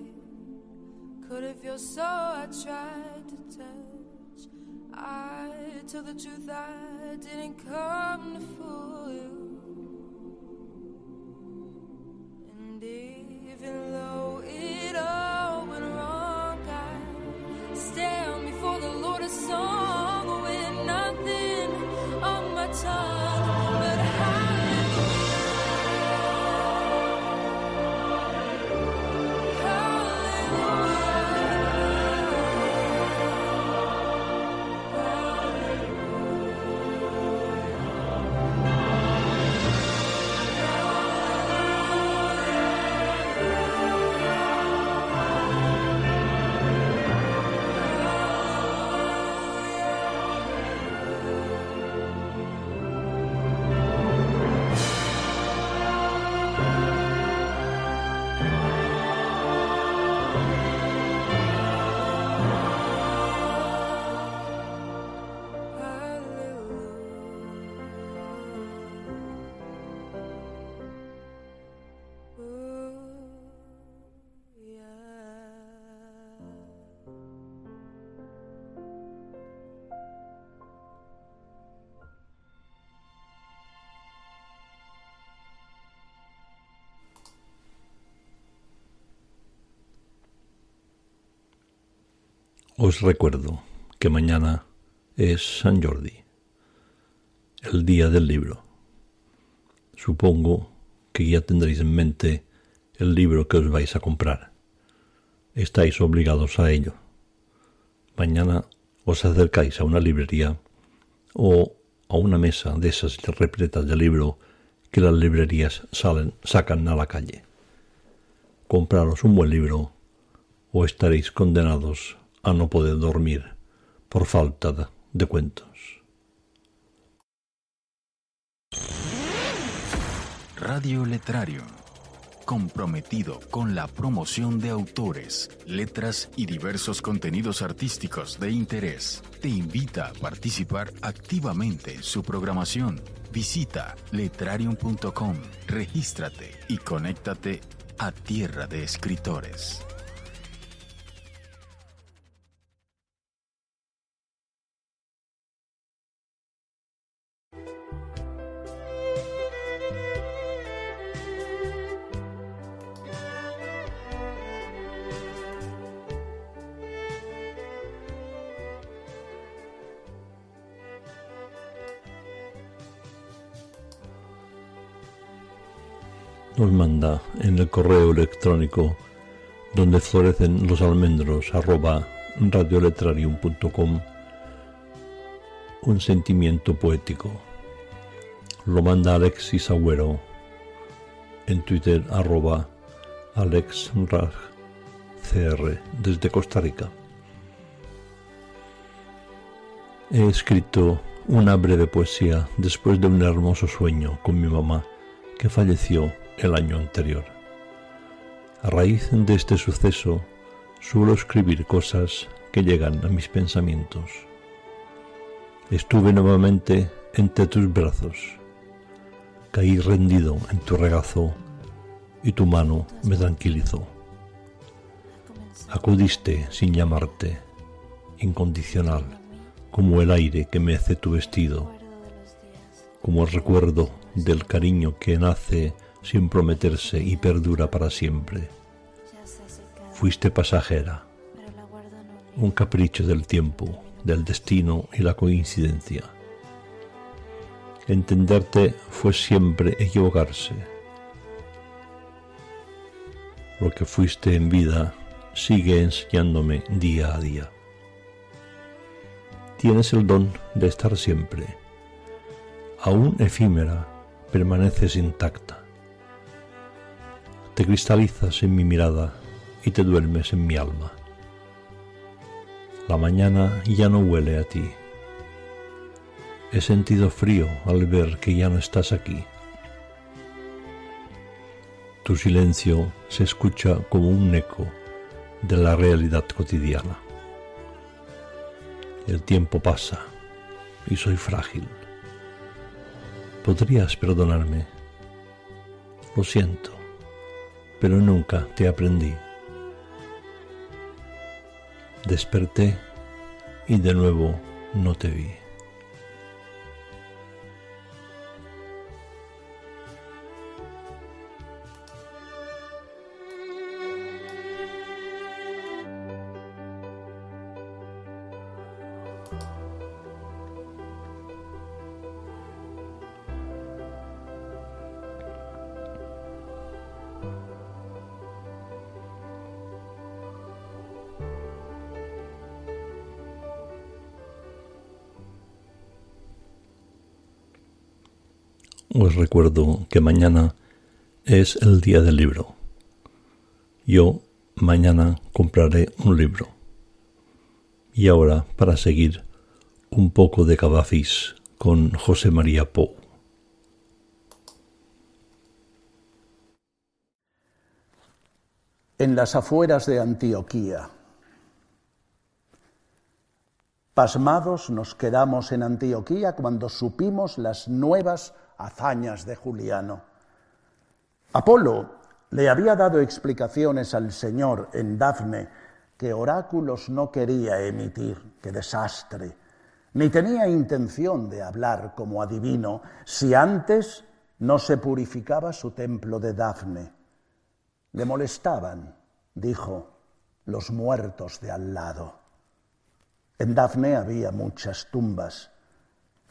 couldn't feel so I tried to touch. I told the truth, I didn't come to Os recuerdo que mañana es San Jordi, el día del libro. Supongo que ya tendréis en mente el libro que os vais a comprar. Estáis obligados a ello. Mañana os acercáis a una librería o a una mesa de esas repletas de libro que las librerías salen, sacan a la calle. Compraros un buen libro o estaréis condenados a no poder dormir por falta de cuentos. Radio Letrario, comprometido con la promoción de autores, letras y diversos contenidos artísticos de interés, te invita a participar activamente en su programación. Visita letrarium.com, regístrate y conéctate a Tierra de Escritores. Nos manda en el correo electrónico donde florecen los almendros arroba radioletrarium.com un sentimiento poético. Lo manda Alexis Agüero en Twitter arroba alexragcr desde Costa Rica. He escrito una breve poesía después de un hermoso sueño con mi mamá que falleció el año anterior. A raíz de este suceso, suelo escribir cosas que llegan a mis pensamientos. Estuve nuevamente entre tus brazos, caí rendido en tu regazo y tu mano me tranquilizó. Acudiste sin llamarte, incondicional, como el aire que mece tu vestido, como el recuerdo del cariño que nace sin prometerse y perdura para siempre. Fuiste pasajera, un capricho del tiempo, del destino y la coincidencia. Entenderte fue siempre equivocarse. Lo que fuiste en vida sigue enseñándome día a día. Tienes el don de estar siempre. Aún efímera, permaneces intacta te cristalizas en mi mirada y te duermes en mi alma. La mañana ya no huele a ti. He sentido frío al ver que ya no estás aquí. Tu silencio se escucha como un eco de la realidad cotidiana. El tiempo pasa y soy frágil. ¿Podrías perdonarme? Lo siento pero nunca te aprendí. Desperté y de nuevo no te vi. Recuerdo que mañana es el día del libro. Yo mañana compraré un libro. Y ahora para seguir un poco de Cavafis con José María Pou. En las afueras de Antioquía. Pasmados nos quedamos en Antioquía cuando supimos las nuevas hazañas de Juliano. Apolo le había dado explicaciones al Señor en Dafne que oráculos no quería emitir, qué desastre, ni tenía intención de hablar como adivino si antes no se purificaba su templo de Dafne. Le molestaban, dijo, los muertos de al lado. En Dafne había muchas tumbas.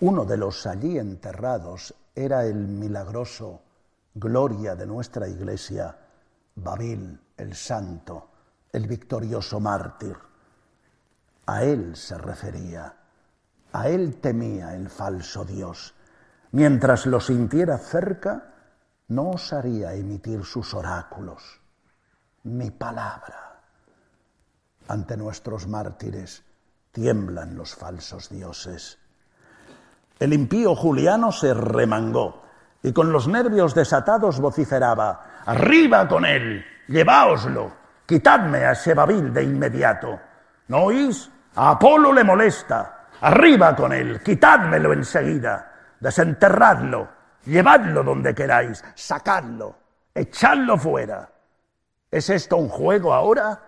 Uno de los allí enterrados era el milagroso gloria de nuestra iglesia, Babil el santo, el victorioso mártir. A él se refería, a él temía el falso Dios. Mientras lo sintiera cerca, no osaría emitir sus oráculos, mi palabra. Ante nuestros mártires tiemblan los falsos dioses. El impío Juliano se remangó y con los nervios desatados vociferaba, Arriba con él, lleváoslo, quitadme a ese Babil de inmediato. ¿No oís? A Apolo le molesta, arriba con él, quitádmelo enseguida, desenterradlo, llevadlo donde queráis, sacadlo, echadlo fuera. ¿Es esto un juego ahora?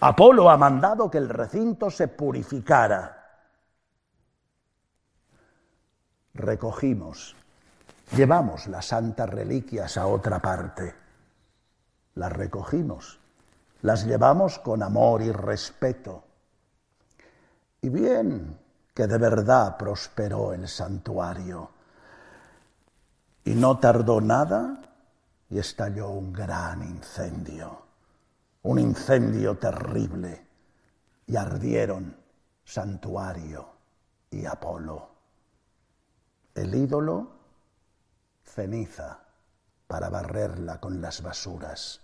Apolo ha mandado que el recinto se purificara recogimos, llevamos las santas reliquias a otra parte, las recogimos, las llevamos con amor y respeto. Y bien que de verdad prosperó el santuario. Y no tardó nada y estalló un gran incendio, un incendio terrible, y ardieron santuario y Apolo el ídolo ceniza para barrerla con las basuras.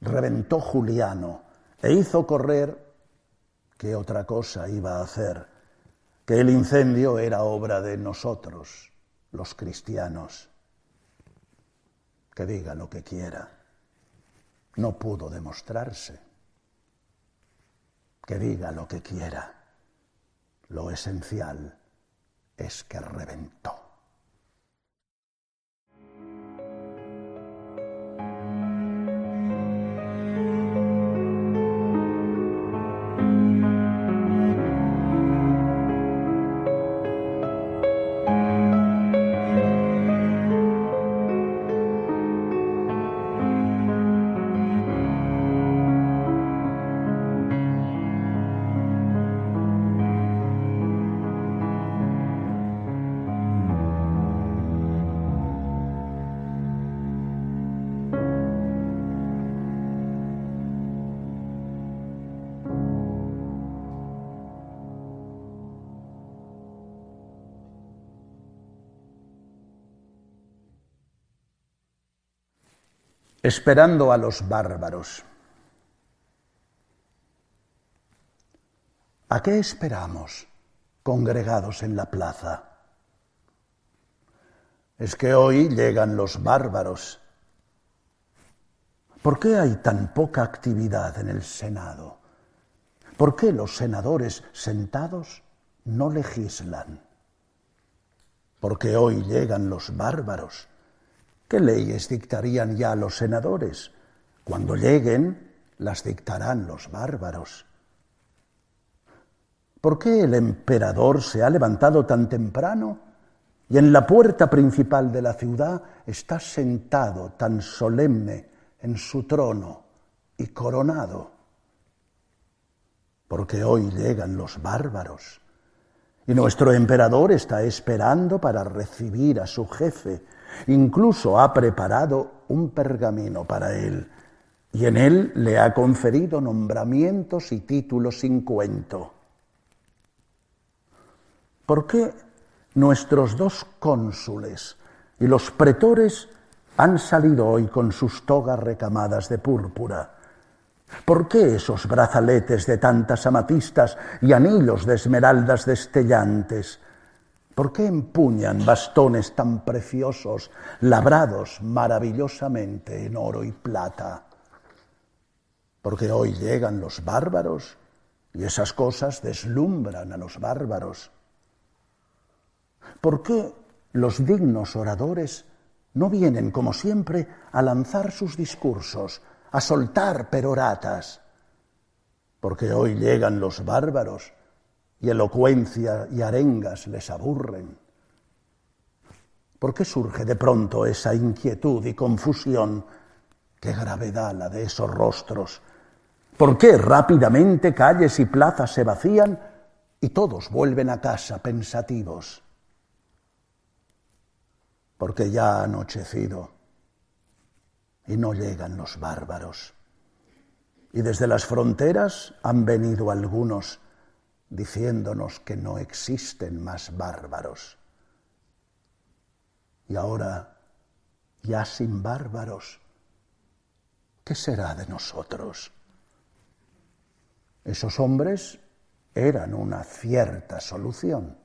Reventó Juliano e hizo correr ¿qué otra cosa iba a hacer? Que el incendio era obra de nosotros, los cristianos. Que diga lo que quiera. No pudo demostrarse. Que diga lo que quiera. Lo esencial es que reventó. Esperando a los bárbaros. ¿A qué esperamos congregados en la plaza? Es que hoy llegan los bárbaros. ¿Por qué hay tan poca actividad en el Senado? ¿Por qué los senadores sentados no legislan? Porque hoy llegan los bárbaros ¿Qué leyes dictarían ya los senadores? Cuando lleguen, las dictarán los bárbaros. ¿Por qué el emperador se ha levantado tan temprano y en la puerta principal de la ciudad está sentado tan solemne en su trono y coronado? Porque hoy llegan los bárbaros y nuestro emperador está esperando para recibir a su jefe Incluso ha preparado un pergamino para él y en él le ha conferido nombramientos y títulos sin cuento. ¿Por qué nuestros dos cónsules y los pretores han salido hoy con sus togas recamadas de púrpura? ¿Por qué esos brazaletes de tantas amatistas y anillos de esmeraldas destellantes? ¿Por qué empuñan bastones tan preciosos, labrados maravillosamente en oro y plata? Porque hoy llegan los bárbaros y esas cosas deslumbran a los bárbaros. ¿Por qué los dignos oradores no vienen, como siempre, a lanzar sus discursos, a soltar peroratas? Porque hoy llegan los bárbaros y elocuencia y arengas les aburren? ¿Por qué surge de pronto esa inquietud y confusión? Qué gravedad la de esos rostros. ¿Por qué rápidamente calles y plazas se vacían y todos vuelven a casa pensativos? Porque ya ha anochecido y no llegan los bárbaros. Y desde las fronteras han venido algunos diciéndonos que no existen más bárbaros. Y ahora, ya sin bárbaros, ¿qué será de nosotros? Esos hombres eran una cierta solución.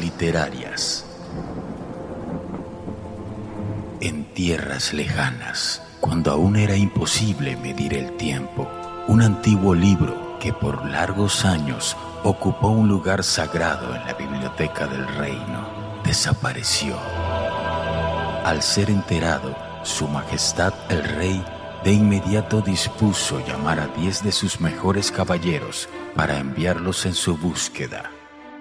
Literarias. En tierras lejanas, cuando aún era imposible medir el tiempo, un antiguo libro que por largos años ocupó un lugar sagrado en la biblioteca del reino, desapareció. Al ser enterado, Su Majestad el Rey de inmediato dispuso llamar a diez de sus mejores caballeros para enviarlos en su búsqueda.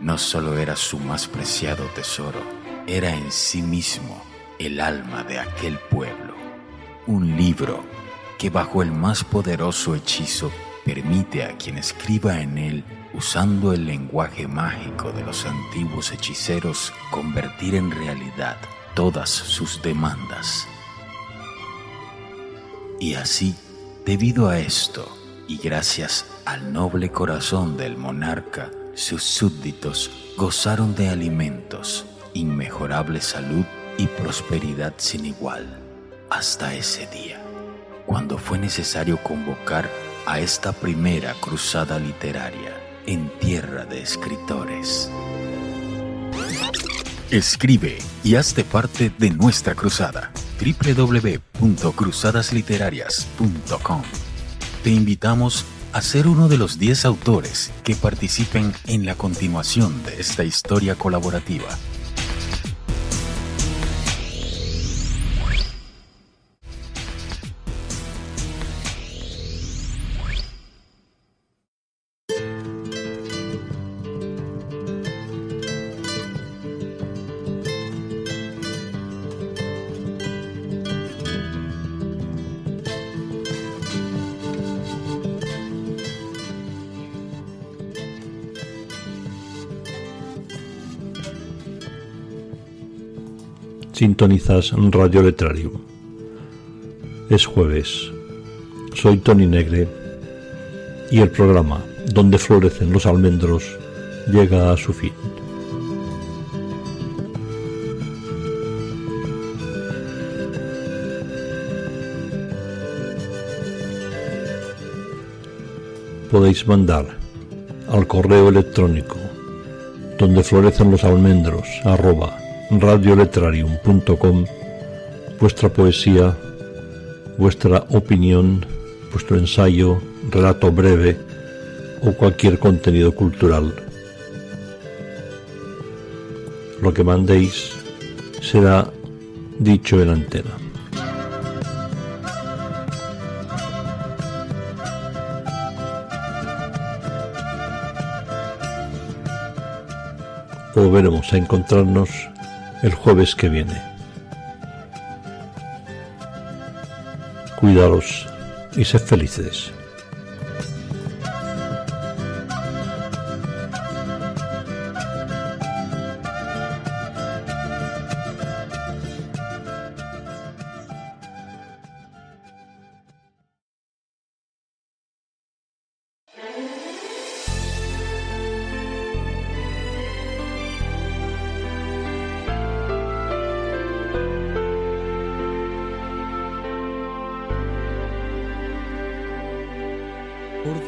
No solo era su más preciado tesoro, era en sí mismo el alma de aquel pueblo. Un libro que bajo el más poderoso hechizo permite a quien escriba en él, usando el lenguaje mágico de los antiguos hechiceros, convertir en realidad todas sus demandas. Y así, debido a esto, y gracias al noble corazón del monarca, sus súbditos gozaron de alimentos, inmejorable salud y prosperidad sin igual, hasta ese día, cuando fue necesario convocar a esta primera cruzada literaria en tierra de escritores. Escribe y hazte parte de nuestra cruzada www.cruzadasliterarias.com. Te invitamos a ser uno de los 10 autores que participen en la continuación de esta historia colaborativa. Sintonizas Radio Letrario. Es jueves. Soy Tony Negre y el programa Donde florecen los almendros llega a su fin. Podéis mandar al correo electrónico donde florecen los almendros arroba radioletrarium.com vuestra poesía, vuestra opinión, vuestro ensayo, relato breve o cualquier contenido cultural. Lo que mandéis será dicho en antena. Volveremos a encontrarnos el jueves que viene. Cuidaros y sed felices.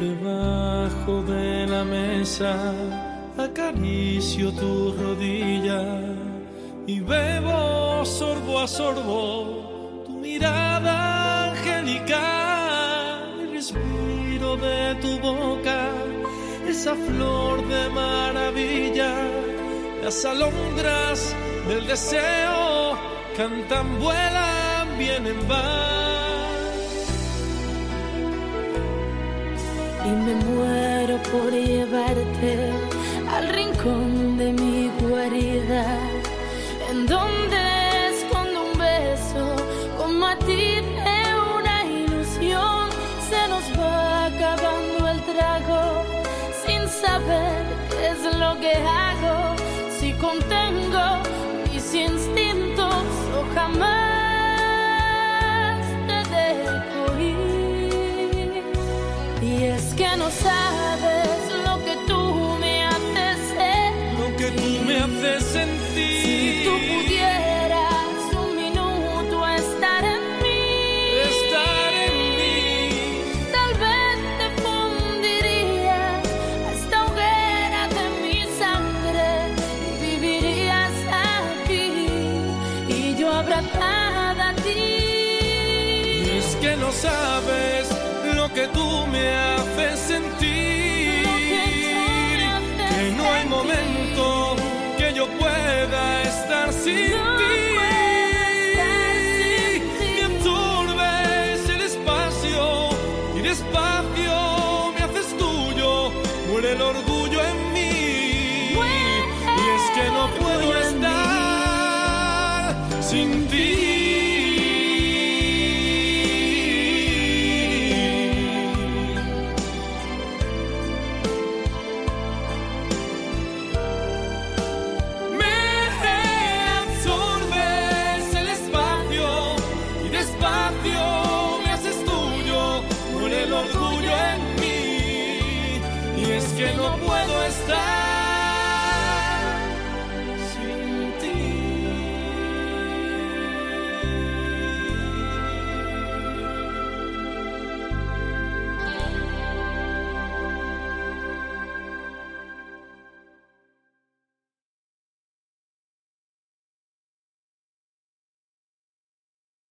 Debajo de la mesa acaricio tu rodilla y bebo sorbo a sorbo tu mirada angelical y respiro de tu boca esa flor de maravilla. Las alondras del deseo cantan, vuelan, vienen, van. Y me muero por llevarte al rincón de mi guarida, en donde escondo un beso como a ti de una ilusión. Se nos va acabando el trago sin saber qué es lo que hago, si contengo mis instintos no sabes lo que tú me haces ser. Lo que tú me haces sentir. Si tú pudieras un minuto estar en mí. Estar en mí. Tal vez te fundiría a esta hoguera de mi sangre. Y vivirías aquí. Y yo abrazada a ti. Y es que no sabes lo que tú